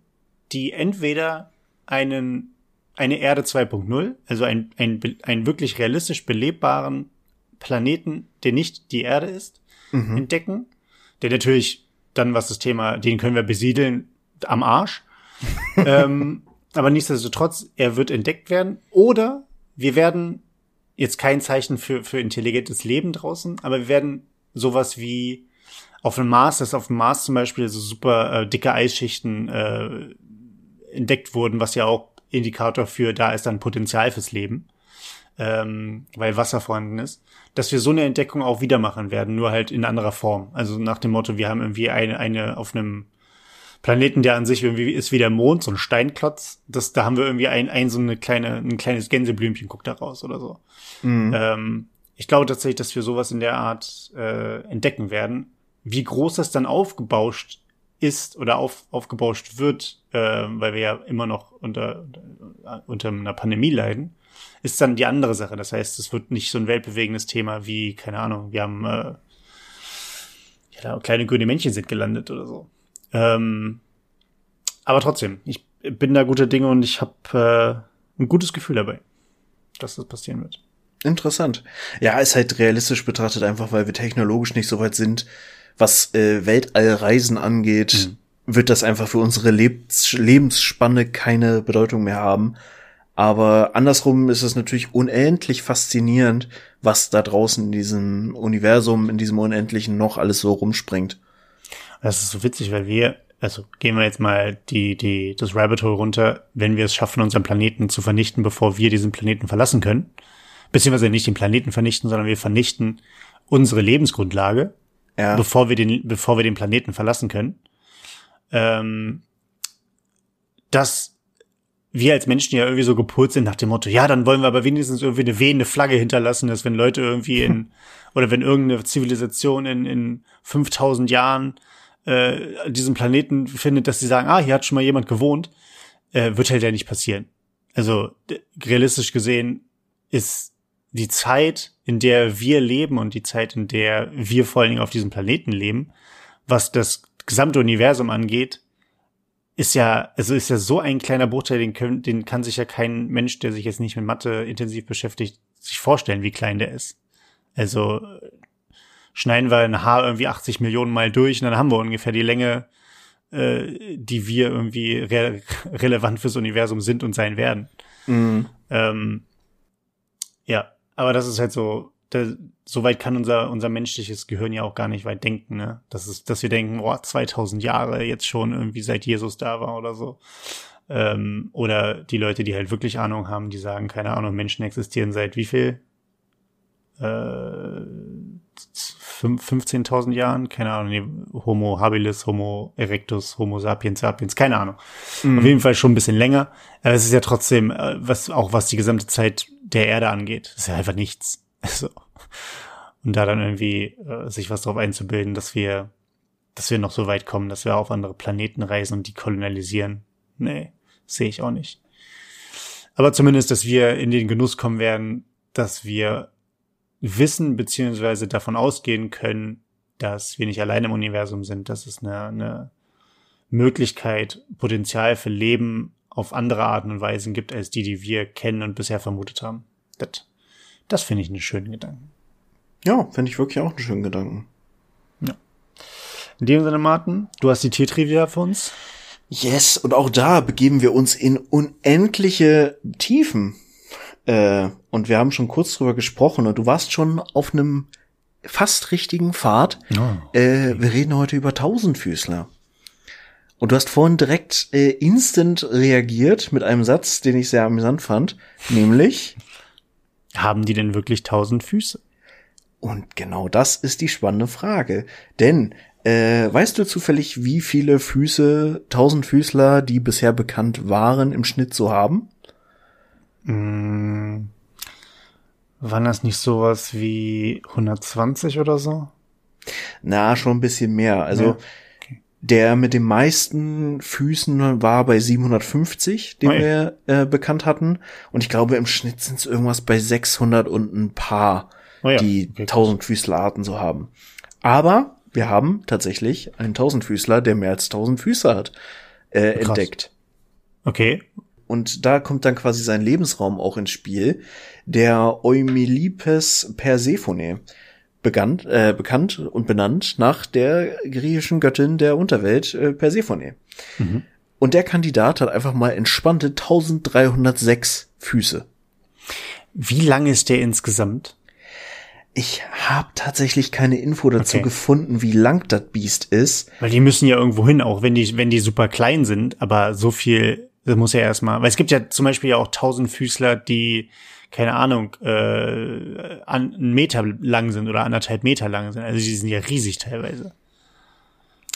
die entweder einen, eine Erde 2.0, also ein, ein, ein wirklich realistisch belebbaren Planeten, der nicht die Erde ist, Mhm. entdecken. Der natürlich dann, was das Thema, den können wir besiedeln, am Arsch. ähm, aber nichtsdestotrotz, er wird entdeckt werden. Oder wir werden jetzt kein Zeichen für, für intelligentes Leben draußen, aber wir werden sowas wie auf dem Mars, dass auf dem Mars zum Beispiel so super äh, dicke Eisschichten äh, entdeckt wurden, was ja auch Indikator für, da ist dann Potenzial fürs Leben, ähm, weil Wasser vorhanden ist, dass wir so eine Entdeckung auch wieder machen werden, nur halt in anderer Form. Also nach dem Motto, wir haben irgendwie eine, eine auf einem Planeten, der an sich irgendwie ist wie der Mond, so ein Steinklotz. Das, da haben wir irgendwie ein, ein so eine kleine, ein kleines Gänseblümchen guckt da raus oder so. Mhm. Ähm, ich glaube tatsächlich, dass wir sowas in der Art äh, entdecken werden. Wie groß das dann aufgebauscht ist oder auf, aufgebauscht wird, äh, weil wir ja immer noch unter, unter, einer Pandemie leiden, ist dann die andere Sache. Das heißt, es wird nicht so ein weltbewegendes Thema wie, keine Ahnung, wir haben äh, ja, kleine grüne Männchen sind gelandet oder so. Ähm, aber trotzdem, ich bin da guter Dinge und ich habe äh, ein gutes Gefühl dabei, dass das passieren wird. Interessant. Ja, ist halt realistisch betrachtet einfach, weil wir technologisch nicht so weit sind, was äh, Weltallreisen angeht, wird das einfach für unsere Lebens Lebensspanne keine Bedeutung mehr haben. Aber andersrum ist es natürlich unendlich faszinierend, was da draußen in diesem Universum, in diesem Unendlichen noch alles so rumspringt. Das ist so witzig, weil wir, also gehen wir jetzt mal die, die, das Rabbit Hole runter, wenn wir es schaffen, unseren Planeten zu vernichten, bevor wir diesen Planeten verlassen können. Beziehungsweise nicht den Planeten vernichten, sondern wir vernichten unsere Lebensgrundlage, Ja. bevor wir den, bevor wir den Planeten verlassen können. Ähm, dass wir als Menschen ja irgendwie so gepolt sind nach dem Motto, ja, dann wollen wir aber wenigstens irgendwie eine wehende Flagge hinterlassen, dass wenn Leute irgendwie in, oder wenn irgendeine Zivilisation in, in 5000 Jahren äh, diesen Planeten findet, dass sie sagen, ah, hier hat schon mal jemand gewohnt, äh, wird halt ja nicht passieren. Also realistisch gesehen ist die Zeit, in der wir leben und die Zeit, in der wir vor allen Dingen auf diesem Planeten leben, was das gesamte Universum angeht, ist ja, also ist ja so ein kleiner Bruchteil, den, können, den kann sich ja kein Mensch, der sich jetzt nicht mit Mathe intensiv beschäftigt, sich vorstellen, wie klein der ist. Also schneiden wir ein Haar irgendwie 80 Millionen Mal durch und dann haben wir ungefähr die Länge, äh, die wir irgendwie re relevant fürs Universum sind und sein werden. Mhm. Ähm, ja, aber das ist halt so, da, so weit kann unser, unser menschliches Gehirn ja auch gar nicht weit denken, ne? Das ist, dass wir denken, boah, 2000 Jahre jetzt schon irgendwie seit Jesus da war oder so. Ähm, oder die Leute, die halt wirklich Ahnung haben, die sagen, keine Ahnung, Menschen existieren seit wie viel? Äh, 15.000 Jahren, keine Ahnung, nee, Homo habilis, Homo erectus, Homo sapiens sapiens, keine Ahnung. Mhm. Auf jeden Fall schon ein bisschen länger. Aber es ist ja trotzdem, äh, was auch was die gesamte Zeit der Erde angeht, ist ja einfach nichts. Also, und da dann irgendwie äh, sich was drauf einzubilden, dass wir, dass wir noch so weit kommen, dass wir auf andere Planeten reisen und die kolonialisieren. Nee, sehe ich auch nicht. Aber zumindest, dass wir in den Genuss kommen werden, dass wir wissen beziehungsweise davon ausgehen können, dass wir nicht allein im Universum sind, dass es eine, eine Möglichkeit, Potenzial für Leben auf andere Arten und Weisen gibt, als die, die wir kennen und bisher vermutet haben. Das, das finde ich einen schönen Gedanken. Ja, finde ich wirklich auch einen schönen Gedanken. Ja. In dem Sinne, Martin, du hast die Tiertrivia für uns. Yes, und auch da begeben wir uns in unendliche Tiefen. Äh, und wir haben schon kurz drüber gesprochen und du warst schon auf einem fast richtigen Pfad. Oh, äh, wir reden heute über Tausendfüßler. Und du hast vorhin direkt äh, instant reagiert mit einem Satz, den ich sehr amüsant fand, nämlich Haben die denn wirklich tausend Füße? Und genau das ist die spannende Frage. Denn äh, weißt du zufällig, wie viele Füße Tausendfüßler, die bisher bekannt waren, im Schnitt so haben? Hm, waren das nicht sowas wie 120 oder so? Na, schon ein bisschen mehr. Also ja. okay. der mit den meisten Füßen war bei 750, den oh, wir äh, bekannt hatten. Und ich glaube, im Schnitt sind es irgendwas bei 600 und ein paar, oh ja. die okay, Tausendfüßlerarten so haben. Aber wir haben tatsächlich einen Tausendfüßler, der mehr als 1000 Füße hat, äh, entdeckt. Okay. Und da kommt dann quasi sein Lebensraum auch ins Spiel, der Eumelipes Persephone, begann, äh, bekannt und benannt nach der griechischen Göttin der Unterwelt äh, Persephone. Mhm. Und der Kandidat hat einfach mal entspannte 1306 Füße. Wie lang ist der insgesamt? Ich habe tatsächlich keine Info dazu okay. gefunden, wie lang das Biest ist. Weil die müssen ja irgendwo hin, auch wenn die, wenn die super klein sind, aber so viel das muss ja erstmal, weil es gibt ja zum Beispiel ja auch Tausendfüßler, die, keine Ahnung, äh, an, einen Meter lang sind oder anderthalb Meter lang sind. Also die sind ja riesig teilweise.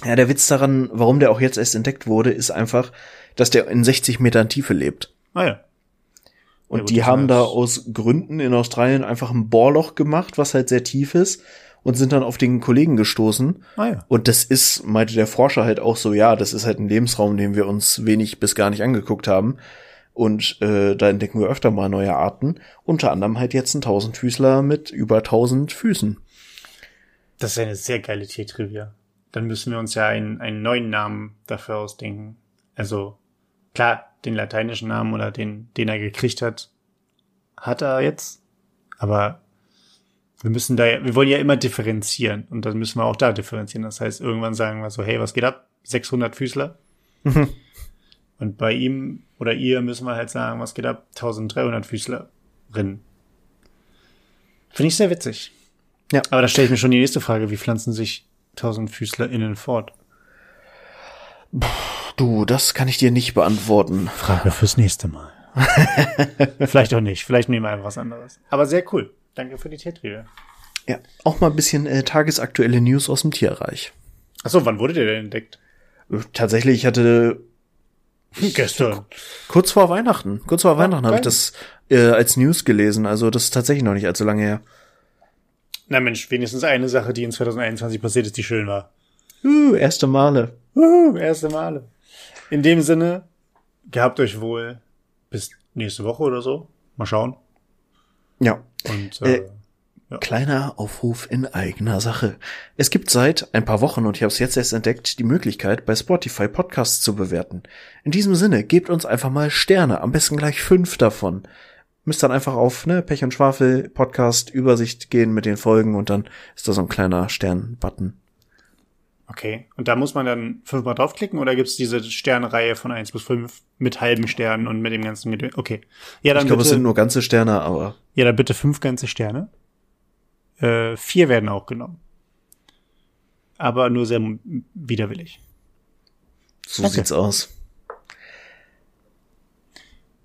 Ja, der Witz daran, warum der auch jetzt erst entdeckt wurde, ist einfach, dass der in 60 Metern Tiefe lebt. Ah ja. Und ja, gut, die haben da aus Gründen in Australien einfach ein Bohrloch gemacht, was halt sehr tief ist und sind dann auf den Kollegen gestoßen. Ah, ja. Und das ist, meinte der Forscher halt auch so, ja, das ist halt ein Lebensraum, den wir uns wenig bis gar nicht angeguckt haben. Und äh, da entdecken wir öfter mal neue Arten. Unter anderem halt jetzt ein Tausendfüßler mit über tausend Füßen. Das ist eine sehr geile Tiertrivia. Dann müssen wir uns ja einen, einen neuen Namen dafür ausdenken. Also klar, den lateinischen Namen oder den, den er gekriegt hat, hat er jetzt. Aber wir müssen da, wir wollen ja immer differenzieren und dann müssen wir auch da differenzieren. Das heißt, irgendwann sagen wir so, hey, was geht ab? 600 Füßler. Mhm. Und bei ihm oder ihr müssen wir halt sagen, was geht ab? 1300 Füßlerinnen. Finde ich sehr witzig. Ja. Aber da stelle ich mir schon die nächste Frage. Wie pflanzen sich 1000 FüßlerInnen fort? Du, das kann ich dir nicht beantworten. Frage fürs nächste Mal. vielleicht auch nicht. Vielleicht nehmen wir einfach was anderes. Aber sehr cool. Danke für die Tiertrivia. Ja, auch mal ein bisschen äh, tagesaktuelle News aus dem Tierreich. Achso, wann wurde der denn entdeckt? Äh, tatsächlich, ich hatte gestern. Kurz vor Weihnachten. Kurz vor oh, Weihnachten habe ich das äh, als News gelesen. Also das ist tatsächlich noch nicht allzu lange her. Na Mensch, wenigstens eine Sache, die in 2021 passiert ist, die schön war. Uh, erste Male. Uh, erste Male. In dem Sinne, gehabt euch wohl. Bis nächste Woche oder so. Mal schauen. Ja. Und äh, äh, ja. kleiner Aufruf in eigener Sache. Es gibt seit ein paar Wochen, und ich habe es jetzt erst entdeckt, die Möglichkeit, bei Spotify Podcasts zu bewerten. In diesem Sinne, gebt uns einfach mal Sterne, am besten gleich fünf davon. Müsst dann einfach auf ne, Pech und Schwafel Podcast Übersicht gehen mit den Folgen und dann ist da so ein kleiner Stern-Button. Okay. Und da muss man dann fünfmal draufklicken oder gibt's diese Sternreihe von eins bis fünf mit halben Sternen und mit dem ganzen Gedö Okay. Ja, dann ich glaube, es sind nur ganze Sterne, aber. Ja, dann bitte fünf ganze Sterne. Äh, vier werden auch genommen. Aber nur sehr widerwillig. So okay. sieht's aus.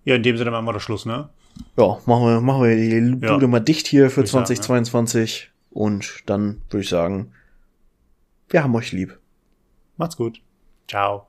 Ja, in dem Sinne machen wir das Schluss, ne? Ja, machen wir, machen wir die Bude Ja. mal dicht hier für Würde ich sagen, 2022 und dann würde ich sagen, wir haben euch lieb. Macht's gut. Ciao.